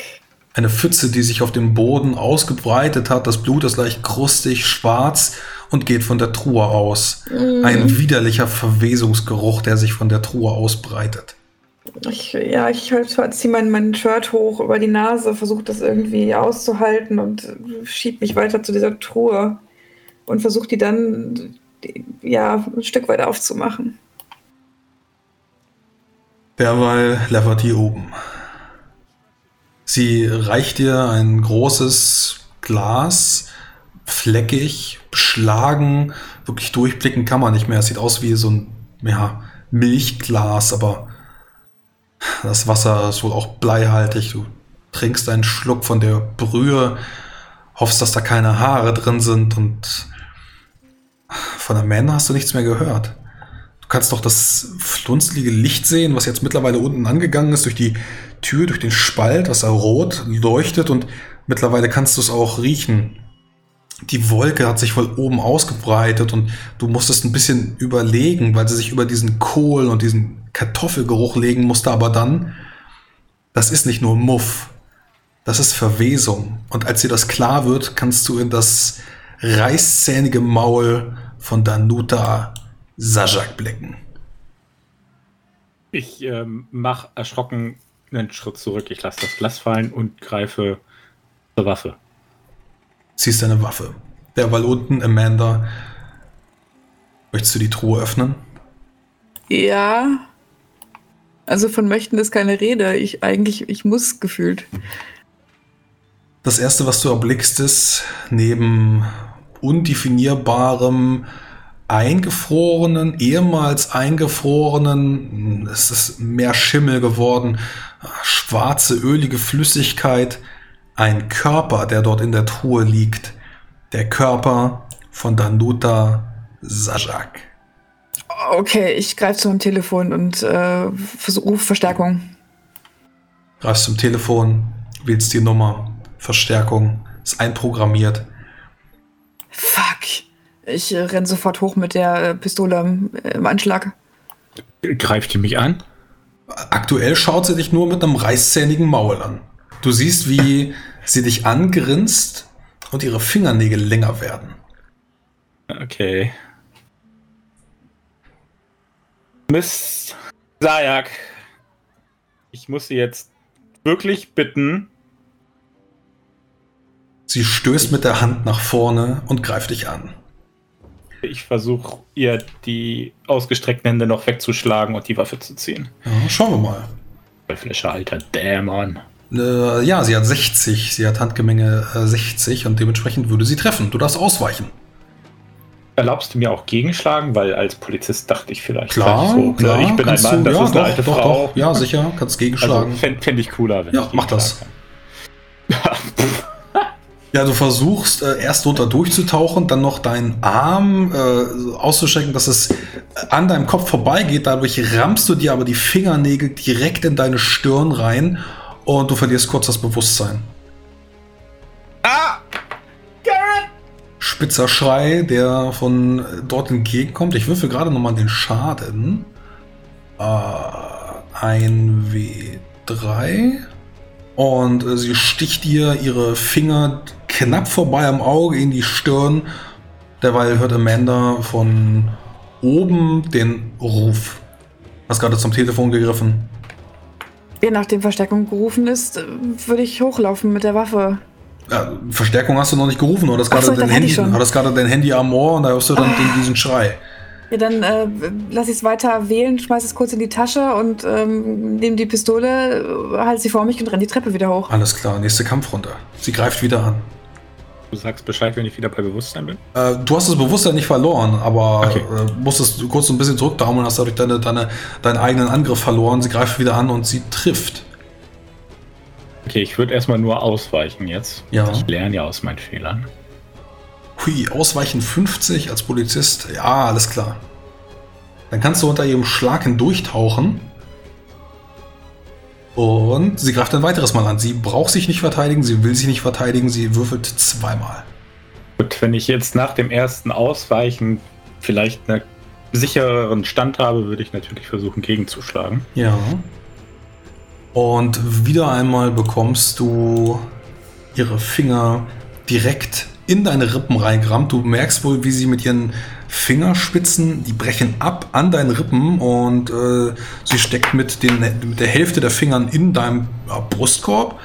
Eine Pfütze, die sich auf dem Boden ausgebreitet hat. Das Blut ist leicht krustig, schwarz und geht von der Truhe aus. Ein widerlicher Verwesungsgeruch, der sich von der Truhe ausbreitet.
Ich, ja, ich halt, ziehe mein, mein Shirt hoch über die Nase, versuche das irgendwie auszuhalten und schieb mich weiter zu dieser Truhe und versuche die dann ja, ein Stück weit aufzumachen.
Derweil Lafferty oben. Sie reicht dir ein großes Glas, fleckig, beschlagen, wirklich durchblicken kann man nicht mehr. Es sieht aus wie so ein ja, Milchglas, aber das Wasser ist wohl auch bleihaltig. Du trinkst einen Schluck von der Brühe, hoffst, dass da keine Haare drin sind und von Amanda hast du nichts mehr gehört. Du kannst doch das flunzelige Licht sehen, was jetzt mittlerweile unten angegangen ist, durch die Tür, durch den Spalt, was da rot leuchtet und mittlerweile kannst du es auch riechen. Die Wolke hat sich wohl oben ausgebreitet und du musstest ein bisschen überlegen, weil sie sich über diesen Kohl und diesen Kartoffelgeruch legen musste, aber dann, das ist nicht nur Muff, das ist Verwesung. Und als dir das klar wird, kannst du in das reißzähnige Maul von Danuta Sajak blicken.
Ich ähm, mache erschrocken einen Schritt zurück. Ich lasse das Glas fallen und greife zur Waffe.
Ziehst deine Waffe. Derweil unten, Amanda, möchtest du die Truhe öffnen?
Ja. Also von möchten ist keine Rede. Ich eigentlich, ich muss gefühlt.
Das erste, was du erblickst, ist neben undefinierbarem, eingefrorenen, ehemals eingefrorenen, es ist mehr Schimmel geworden, schwarze, ölige Flüssigkeit, ein Körper, der dort in der Truhe liegt. Der Körper von Danuta Sajak.
Okay, ich greife zum Telefon und äh, versuche Verstärkung.
Greifst zum Telefon, wählst die Nummer, Verstärkung, ist einprogrammiert.
Fuck. Ich äh, renn sofort hoch mit der äh, Pistole äh, im Anschlag.
Greift ihr mich an?
Aktuell schaut sie dich nur mit einem reißzähnigen Maul an. Du siehst, wie sie dich angrinst und ihre Fingernägel länger werden.
Okay. Miss Sajak, ich muss Sie jetzt wirklich bitten.
Sie stößt mit der Hand nach vorne und greift dich an.
Ich versuche ihr die ausgestreckten Hände noch wegzuschlagen und die Waffe zu ziehen.
Ja, schauen wir mal.
Teuflischer alter Dämon.
Äh, ja, sie hat 60. Sie hat Handgemenge äh, 60 und dementsprechend würde sie treffen. Du darfst ausweichen.
Erlaubst du mir auch gegenschlagen? Weil als Polizist dachte ich vielleicht
Klar,
so,
klar,
ich bin ein Mann,
du,
das
ja,
ist eine
doch,
alte
doch,
Frau.
Doch, ja, sicher, kannst gegenschlagen.
Also fände fänd ich cooler, wenn
Ja,
ich
mach das. Ja, du versuchst äh, erst runter durchzutauchen, dann noch deinen Arm äh, auszustrecken, dass es an deinem Kopf vorbeigeht. Dadurch rammst du dir aber die Fingernägel direkt in deine Stirn rein und du verlierst kurz das Bewusstsein.
Ah! Garrett!
Spitzer Schrei, der von äh, dort entgegenkommt. Ich würfel gerade nochmal den Schaden. Äh, ein W3. Und äh, sie sticht dir ihre Finger knapp vorbei am Auge in die Stirn. Derweil hört Amanda von oben den Ruf. Hast gerade zum Telefon gegriffen.
Je nachdem Verstärkung gerufen ist, würde ich hochlaufen mit der Waffe.
Ja, Verstärkung hast du noch nicht gerufen, oder hast gerade
so,
dein Handy, hattest gerade dein Handy am Ohr und da hörst du dann
Ah.
diesen Schrei.
Ja, dann äh, lass ich es weiter wählen, schmeiß es kurz in die Tasche und ähm, nehme die Pistole, halte sie vor mich und renne die Treppe wieder hoch.
Alles klar, nächste Kampfrunde. Sie greift wieder an.
Du sagst Bescheid, wenn ich wieder bei Bewusstsein bin?
Äh, du hast das Bewusstsein nicht verloren, aber
Okay.
äh, musstest kurz so ein bisschen zurückdauern und hast dadurch deine, deine, deinen eigenen Angriff verloren. Sie greift wieder an und sie trifft.
Okay, ich würde erstmal nur ausweichen jetzt.
Ja.
Ich lerne ja aus meinen Fehlern.
Hui, ausweichen 50 als Polizist. Ja, alles klar. Dann kannst du unter ihrem Schlag hindurchtauchen. Und sie greift ein weiteres Mal an. Sie braucht sich nicht verteidigen, sie will sich nicht verteidigen, sie würfelt zweimal.
Gut, wenn ich jetzt nach dem ersten Ausweichen vielleicht einen sichereren Stand habe, würde ich natürlich versuchen, gegenzuschlagen.
Ja. Und wieder einmal bekommst du ihre Finger direkt in deine Rippen reingerammt. Du merkst wohl, wie sie mit ihren Fingerspitzen, die brechen ab an deinen Rippen und äh, sie steckt mit, den, mit der Hälfte der Fingern in deinem Brustkorb.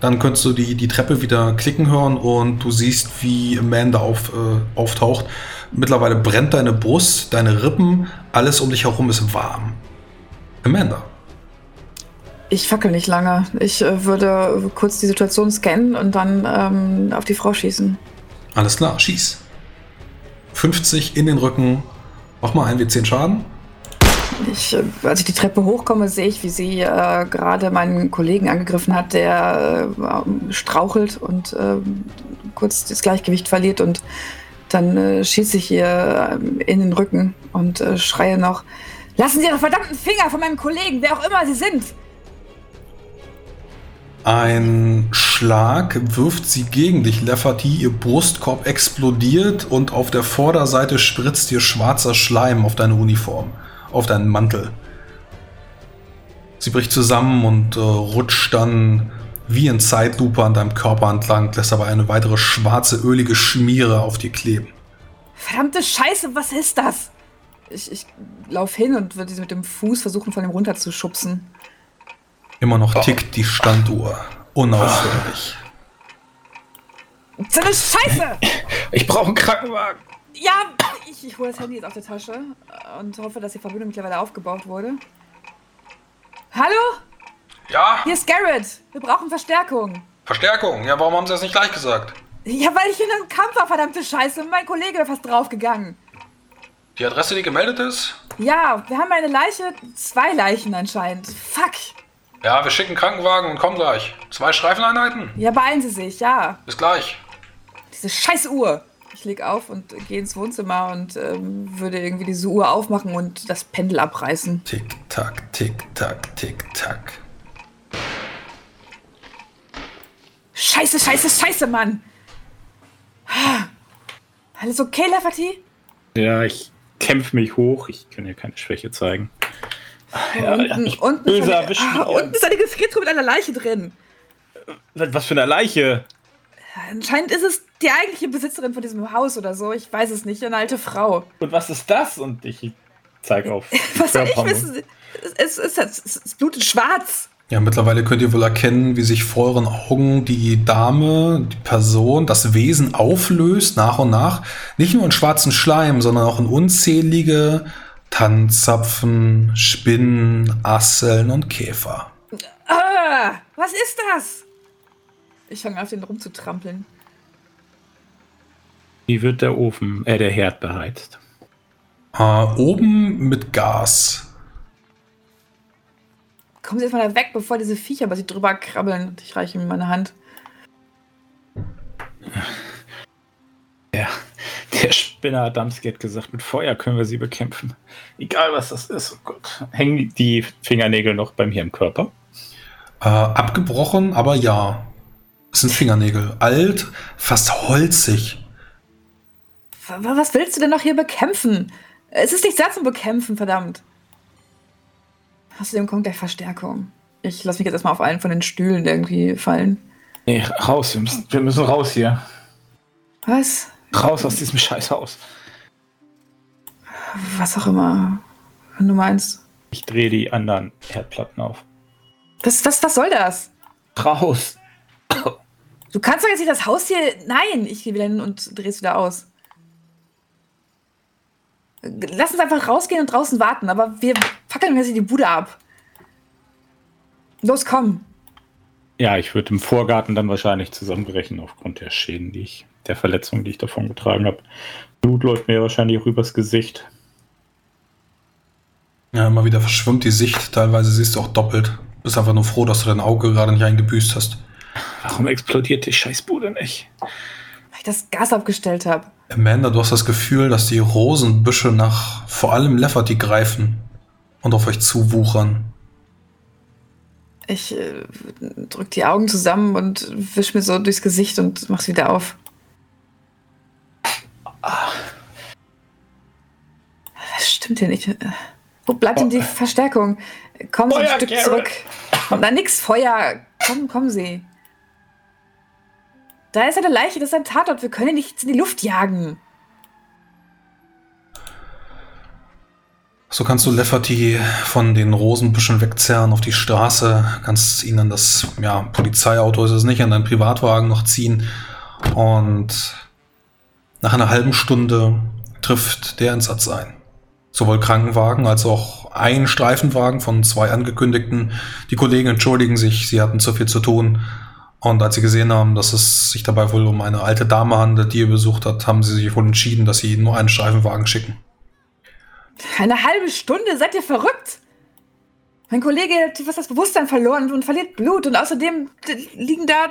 Dann könntest du die, die Treppe wieder klicken hören und du siehst, wie Amanda auf, äh, auftaucht. Mittlerweile brennt deine Brust, deine Rippen, alles um dich herum ist warm. Amanda.
Ich fackel nicht lange. Ich äh, würde kurz die Situation scannen und dann ähm, auf die Frau schießen.
Alles klar, schieß. 50 in den Rücken. Mach mal 1W10 Schaden.
Ich, äh, als ich die Treppe hochkomme, sehe ich, wie sie äh, gerade meinen Kollegen angegriffen hat, der äh, strauchelt und äh, kurz das Gleichgewicht verliert und dann äh, schieße ich ihr äh, in den Rücken und schreie noch: Lassen Sie Ihre verdammten Finger von meinem Kollegen, wer auch immer Sie sind!
Ein Schlag wirft sie gegen dich, Lefferty. Ihr Brustkorb explodiert und auf der Vorderseite spritzt dir schwarzer Schleim auf deine Uniform, auf deinen Mantel. Sie bricht zusammen und äh, rutscht dann wie in Zeitlupe an deinem Körper entlang, lässt aber eine weitere schwarze, ölige Schmiere auf dir kleben.
Verdammte Scheiße, was ist das? Ich, ich laufe hin und würde sie mit dem Fuß versuchen, von ihm runterzuschubsen.
Immer noch tickt die Standuhr. Unaufhörlich.
So eine Scheiße!
Ich brauche einen Krankenwagen.
Ja, ich, ich hole das Handy jetzt aus der Tasche und hoffe, dass die Verbindung mittlerweile aufgebaut wurde. Hallo?
Ja,
Hier ist Garrett. Wir brauchen Verstärkung.
Verstärkung. Ja, warum haben sie das nicht gleich gesagt?
Ja, weil ich in einem Kampf war, verdammte Scheiße. Und mein Kollege wäre fast draufgegangen.
Die Adresse, die gemeldet ist?
Ja, wir haben eine Leiche, zwei Leichen anscheinend. Fuck.
Ja, wir schicken Krankenwagen und kommen gleich. Zwei Streifeneinheiten?
Ja, beeilen Sie sich, ja.
Bis gleich.
Diese scheiß Uhr. Ich leg auf und gehe ins Wohnzimmer und ähm, würde irgendwie diese Uhr aufmachen und das Pendel abreißen.
Tick, tack, tick, tack, tick, tack.
Scheiße, scheiße, scheiße, Mann. Alles okay, Lafferty?
Ja, ich kämpfe mich hoch. Ich kann hier keine Schwäche zeigen. Ja, ja,
unten,
ich
unten,
böse
ist eine,
erwischt
ah, unten ist eine Gefriertruhe mit einer Leiche drin.
Was für eine Leiche.
Anscheinend ist es die eigentliche Besitzerin von diesem Haus oder so. Ich weiß es nicht. Eine alte Frau.
Und was ist das? Und ich zeige auf.
Was soll ich
Körperhaut.
wissen? Es, es, es, es, es blutet schwarz.
Ja, mittlerweile könnt ihr wohl erkennen, wie sich vor euren Augen die Dame, die Person, das Wesen auflöst, nach und nach. Nicht nur in schwarzen Schleim, sondern auch in unzählige Tannzapfen, Spinnen, Asseln und Käfer.
Ah, was ist das? Ich fange an, auf den rumzutrampeln.
Wie wird der Ofen, äh, der Herd beheizt?
Äh, oben mit Gas.
Kommen Sie erstmal da weg, bevor diese Viecher bei sich drüber krabbeln. Und ich reiche ihm meine Hand.
Ja, der Spinner Adamski hat gesagt, mit Feuer können wir sie bekämpfen. Egal was das ist. Oh Gott. Hängen die Fingernägel noch bei mir im Körper?
Äh, abgebrochen, aber ja. Es sind Fingernägel. Alt, fast holzig.
Wa- wa- Was willst du denn noch hier bekämpfen? Es ist nichts da zum Bekämpfen, verdammt. Außerdem kommt gleich Verstärkung. Ich lasse mich jetzt erstmal auf einen von den Stühlen irgendwie fallen.
Nee, raus. Wir müssen, wir müssen raus hier.
Was?
Raus aus diesem Scheißhaus.
Was auch immer. Wenn du meinst.
Ich drehe die anderen Herdplatten auf.
Was, was, was soll das?
Raus.
Du kannst doch jetzt nicht das Haus hier. Nein! Ich gehe wieder hin und dreh's wieder aus. Lass uns einfach rausgehen und draußen warten, aber wir fackeln jetzt die Bude ab. Los, komm.
Ja, ich würde im Vorgarten dann wahrscheinlich zusammenbrechen aufgrund der Schäden, die ich, der Verletzungen, die ich davon getragen habe. Blut läuft mir wahrscheinlich auch übers Gesicht.
Ja, immer wieder verschwimmt die Sicht. Teilweise siehst du auch doppelt. Bist einfach nur froh, dass du dein Auge gerade nicht eingebüßt hast.
Warum explodiert die Scheißbude nicht?
Weil ich das Gas abgestellt habe.
Amanda, du hast das Gefühl, dass die Rosenbüsche nach vor allem Lefferty greifen und auf euch zuwuchern.
Ich äh, drück die Augen zusammen und wisch mir so durchs Gesicht und mach's wieder auf. Was stimmt hier nicht? Wo bleibt denn die Verstärkung? Kommen Sie ein
Feuer,
Stück
Garrett!
zurück. Na, nix, Feuer. Komm, kommen Sie. Da ist eine Leiche, das ist ein Tatort. Wir können ihn nicht in die Luft jagen.
So kannst du Lefferty von den Rosenbüschen wegzerren auf die Straße, kannst ihn an das ja, Polizeiauto, ist es nicht, an deinen Privatwagen noch ziehen. Und nach einer halben Stunde trifft der Einsatz ein. Sowohl Krankenwagen als auch ein Streifenwagen von zwei angekündigten. Die Kollegen entschuldigen sich, sie hatten zu viel zu tun. Und als sie gesehen haben, dass es sich dabei wohl um eine alte Dame handelt, die ihr besucht hat, haben sie sich wohl entschieden, dass sie nur einen Streifenwagen schicken.
Eine halbe Stunde? Seid ihr verrückt? Mein Kollege hat was das Bewusstsein verloren und verliert Blut und außerdem liegen da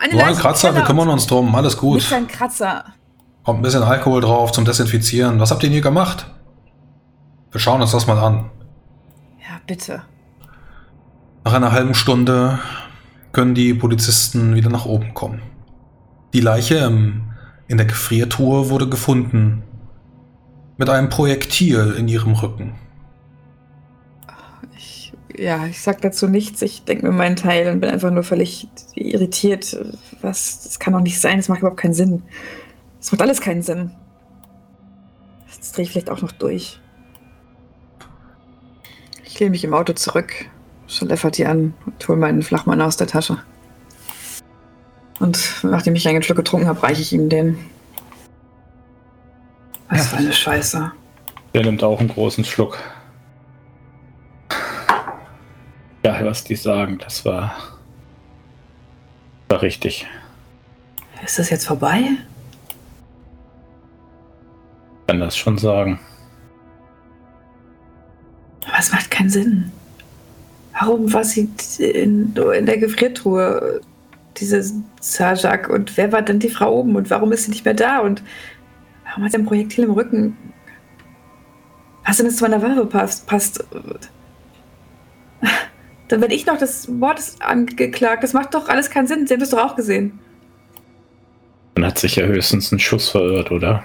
eine
Nur ein Kratzer, wir kümmern uns drum, alles gut.
Nicht ein Kratzer.
Kommt ein bisschen Alkohol drauf zum Desinfizieren. Was habt ihr denn hier gemacht? Wir schauen uns das mal an.
Ja, bitte.
Nach einer halben Stunde können die Polizisten wieder nach oben kommen. Die Leiche im, in der Gefriertruhe wurde gefunden. Mit einem Projektil in ihrem Rücken.
Ich, ja, ich sag dazu nichts. Ich denke mir meinen Teil und bin einfach nur völlig irritiert. Was? Das kann doch nicht sein. Das macht überhaupt keinen Sinn. Das macht alles keinen Sinn. Das drehe ich vielleicht auch noch durch. Ich lehne mich im Auto zurück, schau Lefferty an und hole meinen Flachmann aus der Tasche. Und nachdem ich einen Schluck getrunken habe, reiche ich ihm den. Was für eine Scheiße.
Der nimmt auch einen großen Schluck. Ja, was die sagen, das war, war richtig.
Ist das jetzt vorbei?
Ich kann das schon sagen.
Aber es macht keinen Sinn. Warum war sie in, in der Gefriertruhe, diese Sajak? Und wer war dann die Frau oben? Und warum ist sie nicht mehr da? Und warum hat sie ein Projektil im Rücken? Was denn jetzt zu meiner Waffe passt? passt? Dann werde ich noch des Mordes angeklagt. Das macht doch alles keinen Sinn. Sie haben das doch auch gesehen.
Dann hat sich ja höchstens ein Schuss verirrt, oder?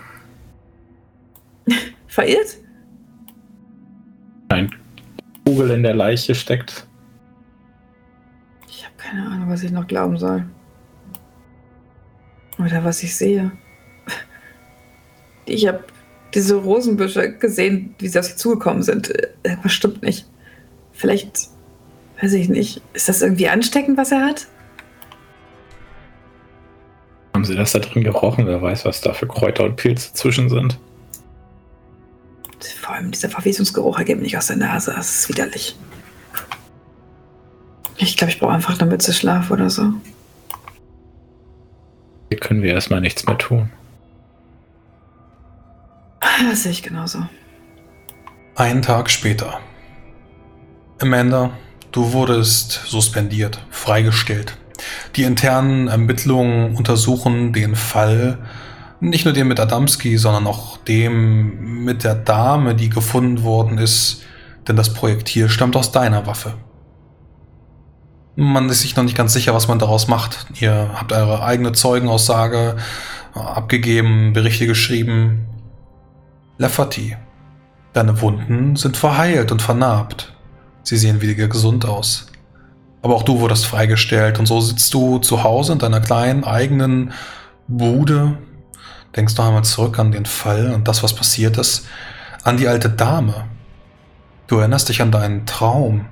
Verirrt?
Ein Kugel in der Leiche steckt.
Ich habe keine Ahnung, was ich noch glauben soll. Oder was ich sehe. Ich habe diese Rosenbüsche gesehen, wie sie auf sie zugekommen sind. Was stimmt nicht. Vielleicht, weiß ich nicht. Ist das irgendwie ansteckend, was er hat?
Haben sie das da drin gerochen? Wer weiß, was da für Kräuter und Pilze zwischen sind.
Allem dieser Verwesungsgeruch ergibt nicht aus der Nase. Das ist widerlich. Ich glaube, ich brauche einfach eine Mütze Schlaf oder so.
Hier können wir erstmal nichts mehr tun.
Das sehe ich genauso.
Einen Tag später. Amanda, du wurdest suspendiert, freigestellt. Die internen Ermittlungen untersuchen den Fall, nicht nur den mit Adamski, sondern auch dem mit der Dame, die gefunden worden ist, denn das Projektil stammt aus deiner Waffe. Man ist sich noch nicht ganz sicher, was man daraus macht. Ihr habt eure eigene Zeugenaussage abgegeben, Berichte geschrieben. Lafferty, deine Wunden sind verheilt und vernarbt. Sie sehen wieder gesund aus. Aber auch du wurdest freigestellt und so sitzt du zu Hause in deiner kleinen eigenen Bude, denkst noch einmal zurück an den Fall und das, was passiert ist, an die alte Dame. Du erinnerst dich an deinen Traum.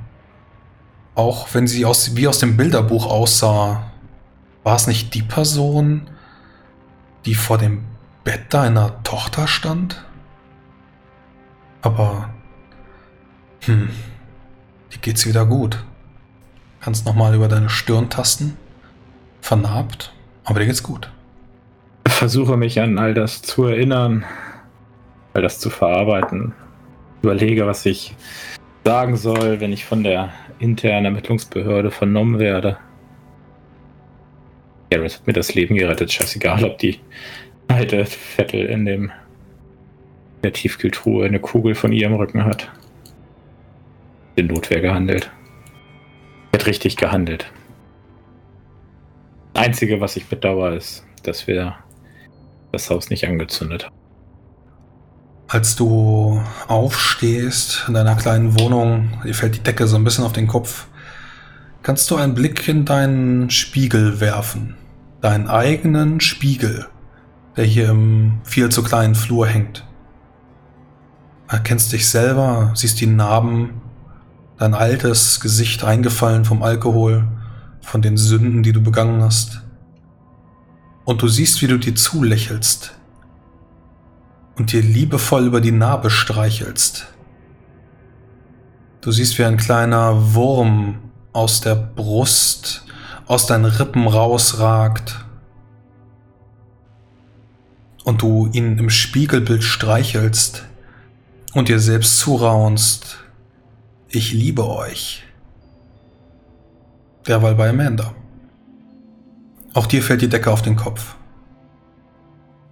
Auch wenn sie aus, wie aus dem Bilderbuch aussah, war es nicht die Person, die vor dem Bett deiner Tochter stand? Aber, hm, die geht's wieder gut. Kannst nochmal über deine Stirn tasten. Vernarbt, aber dir geht's gut.
Versuche mich an all das zu erinnern, all das zu verarbeiten. Überlege, was ich sagen soll, wenn ich von der internen Ermittlungsbehörde vernommen werde. Garrett hat mir das Leben gerettet. Scheißegal, ob die alte Vettel in dem in der Tiefkühltruhe eine Kugel von ihrem Rücken hat. In Notwehr gehandelt. Hat richtig gehandelt. Einzige, was ich bedauere, ist, dass wir das Haus nicht angezündet haben.
Als du aufstehst in deiner kleinen Wohnung, dir fällt die Decke so ein bisschen auf den Kopf, kannst du einen Blick in deinen Spiegel werfen. Deinen eigenen Spiegel, der hier im viel zu kleinen Flur hängt. Erkennst dich selber, siehst die Narben, dein altes Gesicht eingefallen vom Alkohol, von den Sünden, die du begangen hast. Und du siehst, wie du dir zulächelst und dir liebevoll über die Narbe streichelst. Du siehst, wie ein kleiner Wurm aus der Brust, aus deinen Rippen rausragt. Und du ihn im Spiegelbild streichelst und dir selbst zuraunst. Ich liebe euch. Derweil bei Amanda. Auch dir fällt die Decke auf den Kopf.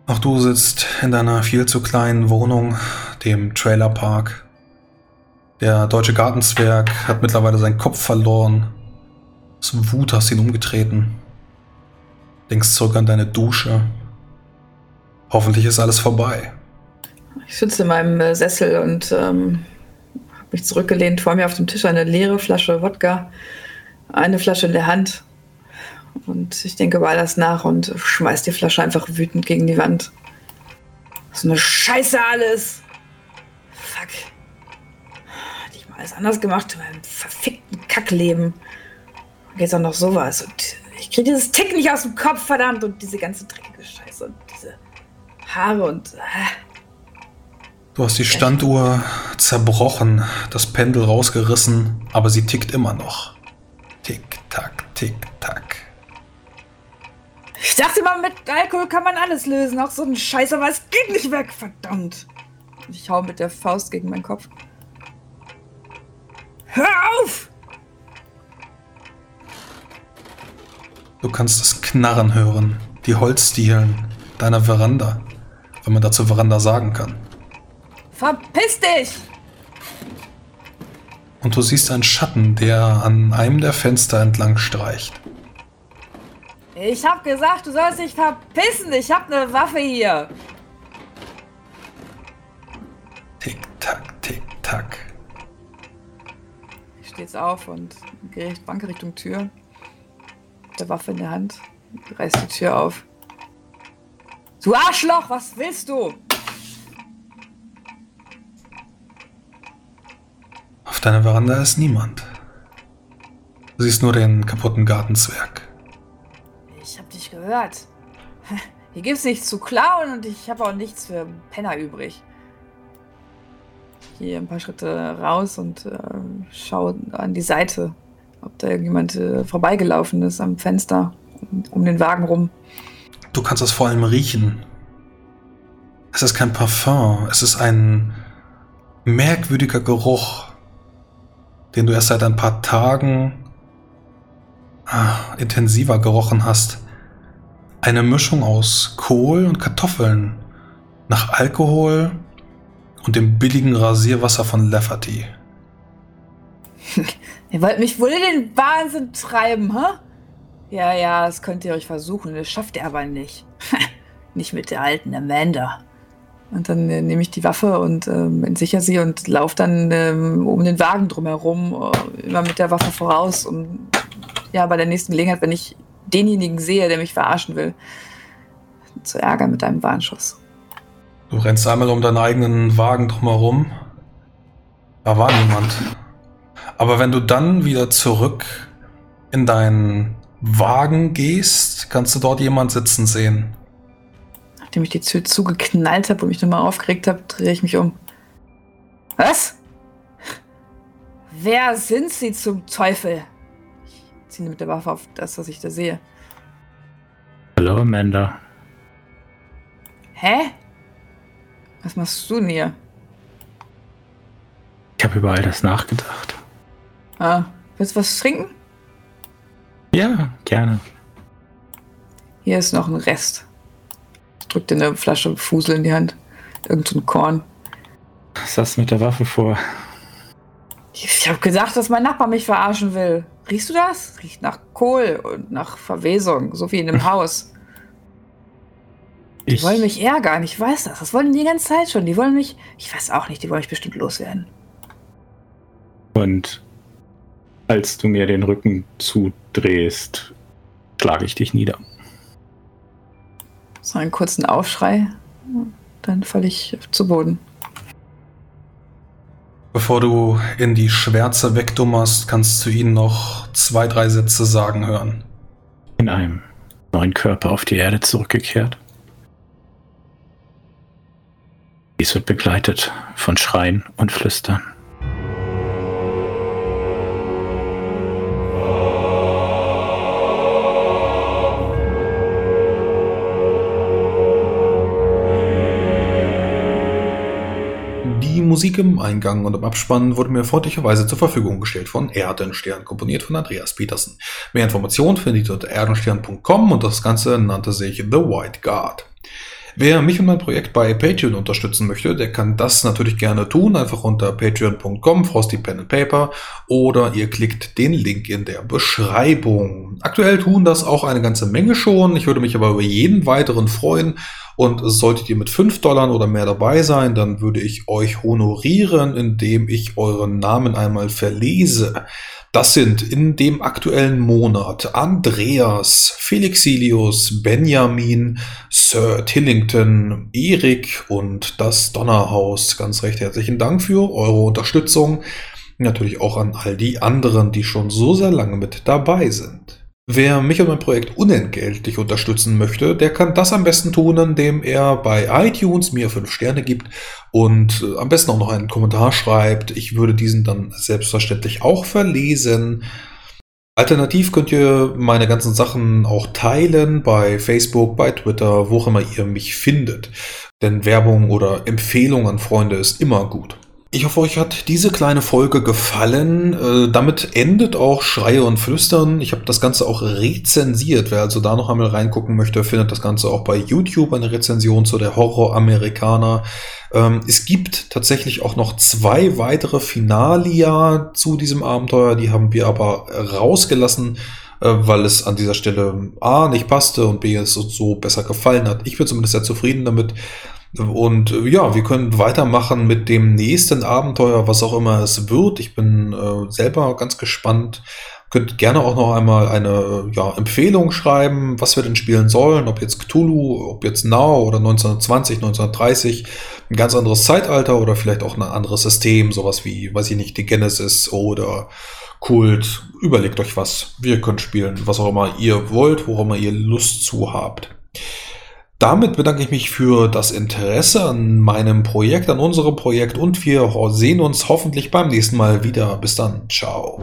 Auch du sitzt in deiner viel zu kleinen Wohnung, dem Trailerpark. Der deutsche Gartenzwerg hat mittlerweile seinen Kopf verloren. Aus Wut hast ihn umgetreten. Denkst zurück an deine Dusche. Hoffentlich ist alles vorbei.
Ich sitze in meinem äh, Sessel und ähm, habe mich zurückgelehnt. Vor mir auf dem Tisch eine leere Flasche Wodka, eine Flasche in der Hand. Und ich denke über alles nach und schmeiß die Flasche einfach wütend gegen die Wand. So eine Scheiße alles. Fuck. Hätte ich mal alles anders gemacht in meinem verfickten Kackleben. Und jetzt auch noch sowas. Und ich kriege dieses Tick nicht aus dem Kopf, verdammt. Und diese ganze dreckige Scheiße und diese Haare und. Äh.
Du hast die Standuhr zerbrochen, das Pendel rausgerissen, aber sie tickt immer noch. Tick, tack, tick.
Ich dachte mal, mit Alkohol kann man alles lösen. Auch so ein Scheiß, aber es geht nicht weg, verdammt. Ich hau mit der Faust gegen meinen Kopf. Hör auf!
Du kannst das Knarren hören, die Holzdielen deiner Veranda, wenn man dazu Veranda sagen kann.
Verpiss dich!
Und du siehst einen Schatten, der an einem der Fenster entlang streicht.
Ich hab gesagt, du sollst dich verpissen. Ich hab eine Waffe hier.
Tick, tack, tick, tack.
Ich stehe jetzt auf und gehe Bank Richtung Tür. Mit der Waffe in der Hand. Reiß die Tür auf. Du Arschloch, was willst du?
Auf deiner Veranda ist niemand. Du siehst nur den kaputten Gartenzwerg.
Gehört. Hier gibt's nichts zu klauen und ich habe auch nichts für Penner übrig. Ich gehe ein paar Schritte raus und äh, schaue an die Seite, ob da irgendjemand äh, vorbeigelaufen ist am Fenster um, um den Wagen rum.
Du kannst es vor allem riechen. Es ist kein Parfum, es ist ein merkwürdiger Geruch, den du erst seit ein paar Tagen ah, intensiver gerochen hast. Eine Mischung aus Kohl und Kartoffeln, nach Alkohol und dem billigen Rasierwasser von Lafferty.
ihr wollt mich wohl in den Wahnsinn treiben, hä? Ja, ja, das könnt ihr euch versuchen, das schafft ihr aber nicht. nicht mit der alten Amanda. Und dann äh, nehme ich die Waffe und ähm, entsicher sie und laufe dann ähm, um den Wagen drumherum, äh, immer mit der Waffe voraus. Und ja, bei der nächsten Gelegenheit, wenn ich denjenigen sehe, der mich verarschen will, zu ärgern mit einem Warnschuss.
Du rennst einmal um deinen eigenen Wagen drumherum. Da war niemand. Aber wenn du dann wieder zurück in deinen Wagen gehst, kannst du dort jemand sitzen sehen
nachdem ich die Tür zugeknallt habe und mich nochmal aufgeregt habe, drehe ich mich um. Was? Wer sind Sie zum Teufel? Ich ziehe mit der Waffe auf das, was ich da sehe.
Hallo, Amanda.
Hä? Was machst du denn hier?
Ich habe über all das nachgedacht.
Ah, willst du was trinken?
Ja, gerne.
Hier ist noch ein Rest drückt dir eine Flasche Fusel in die Hand. Irgend so ein Korn.
Was hast du mit der Waffe vor?
Ich habe gesagt, dass mein Nachbar mich verarschen will. Riechst du das? Riecht nach Kohl und nach Verwesung, so wie in einem Haus. Die ich wollen mich ärgern, ich weiß das. Das wollen die die ganze Zeit schon. Die wollen mich, ich weiß auch nicht, die wollen mich bestimmt loswerden.
Und als du mir den Rücken zudrehst, schlage ich dich nieder.
So einen kurzen Aufschrei, dann falle ich zu Boden.
Bevor du in die Schwärze wegdummerst, kannst du ihn noch zwei, drei Sätze sagen hören.
In einem neuen Körper auf die Erde zurückgekehrt. Dies wird begleitet von Schreien und Flüstern.
Musik im Eingang und im Abspann wurde mir freundlicherweise zur Verfügung gestellt von Erdenstern, komponiert von Andreas Petersen. Mehr Informationen findet ihr unter erdenstern.com und das Ganze nannte sich The White Guard. Wer mich und mein Projekt bei Patreon unterstützen möchte, der kann das natürlich gerne tun, einfach unter patreon.com, Frosty Pen and Paper oder ihr klickt den Link in der Beschreibung. Aktuell tun das auch eine ganze Menge schon, ich würde mich aber über jeden weiteren freuen und solltet ihr mit 5 Dollar oder mehr dabei sein, dann würde ich euch honorieren, indem ich euren Namen einmal verlese. Das sind in dem aktuellen Monat Andreas, Felixilius, Benjamin, Sir Tillington, Erik und das Donnerhaus. Ganz recht herzlichen Dank für eure Unterstützung. Natürlich auch an all die anderen, die schon so sehr lange mit dabei sind. Wer mich und mein Projekt unentgeltlich unterstützen möchte, der kann das am besten tun, indem er bei iTunes mir 5 Sterne gibt und äh, am besten auch noch einen Kommentar schreibt. Ich würde diesen dann selbstverständlich auch verlesen. Alternativ könnt ihr meine ganzen Sachen auch teilen bei Facebook, bei Twitter, wo auch immer ihr mich findet. Denn Werbung oder Empfehlung an Freunde ist immer gut. Ich hoffe, euch hat diese kleine Folge gefallen. Äh, damit endet auch Schreie und Flüstern. Ich habe das Ganze auch rezensiert. Wer also da noch einmal reingucken möchte, findet das Ganze auch bei YouTube eine Rezension zu der Horror-Amerikaner. Ähm, es gibt tatsächlich auch noch zwei weitere Finalia zu diesem Abenteuer. Die haben wir aber rausgelassen, äh, weil es an dieser Stelle A nicht passte und B es so besser gefallen hat. Ich bin zumindest sehr zufrieden damit. Und äh, ja, wir können weitermachen mit dem nächsten Abenteuer, was auch immer es wird. Ich bin äh, selber ganz gespannt. Könnt gerne auch noch einmal eine ja, Empfehlung schreiben, was wir denn spielen sollen, ob jetzt Cthulhu, ob jetzt Now oder 1920, 1930, ein ganz anderes Zeitalter oder vielleicht auch ein anderes System, sowas wie, weiß ich nicht, die Genesis oder Kult. Überlegt euch was. Wir können spielen, was auch immer ihr wollt, worum ihr Lust zu habt. Damit bedanke ich mich für das Interesse an meinem Projekt, an unserem Projekt und wir sehen uns hoffentlich beim nächsten Mal wieder. Bis dann. Ciao.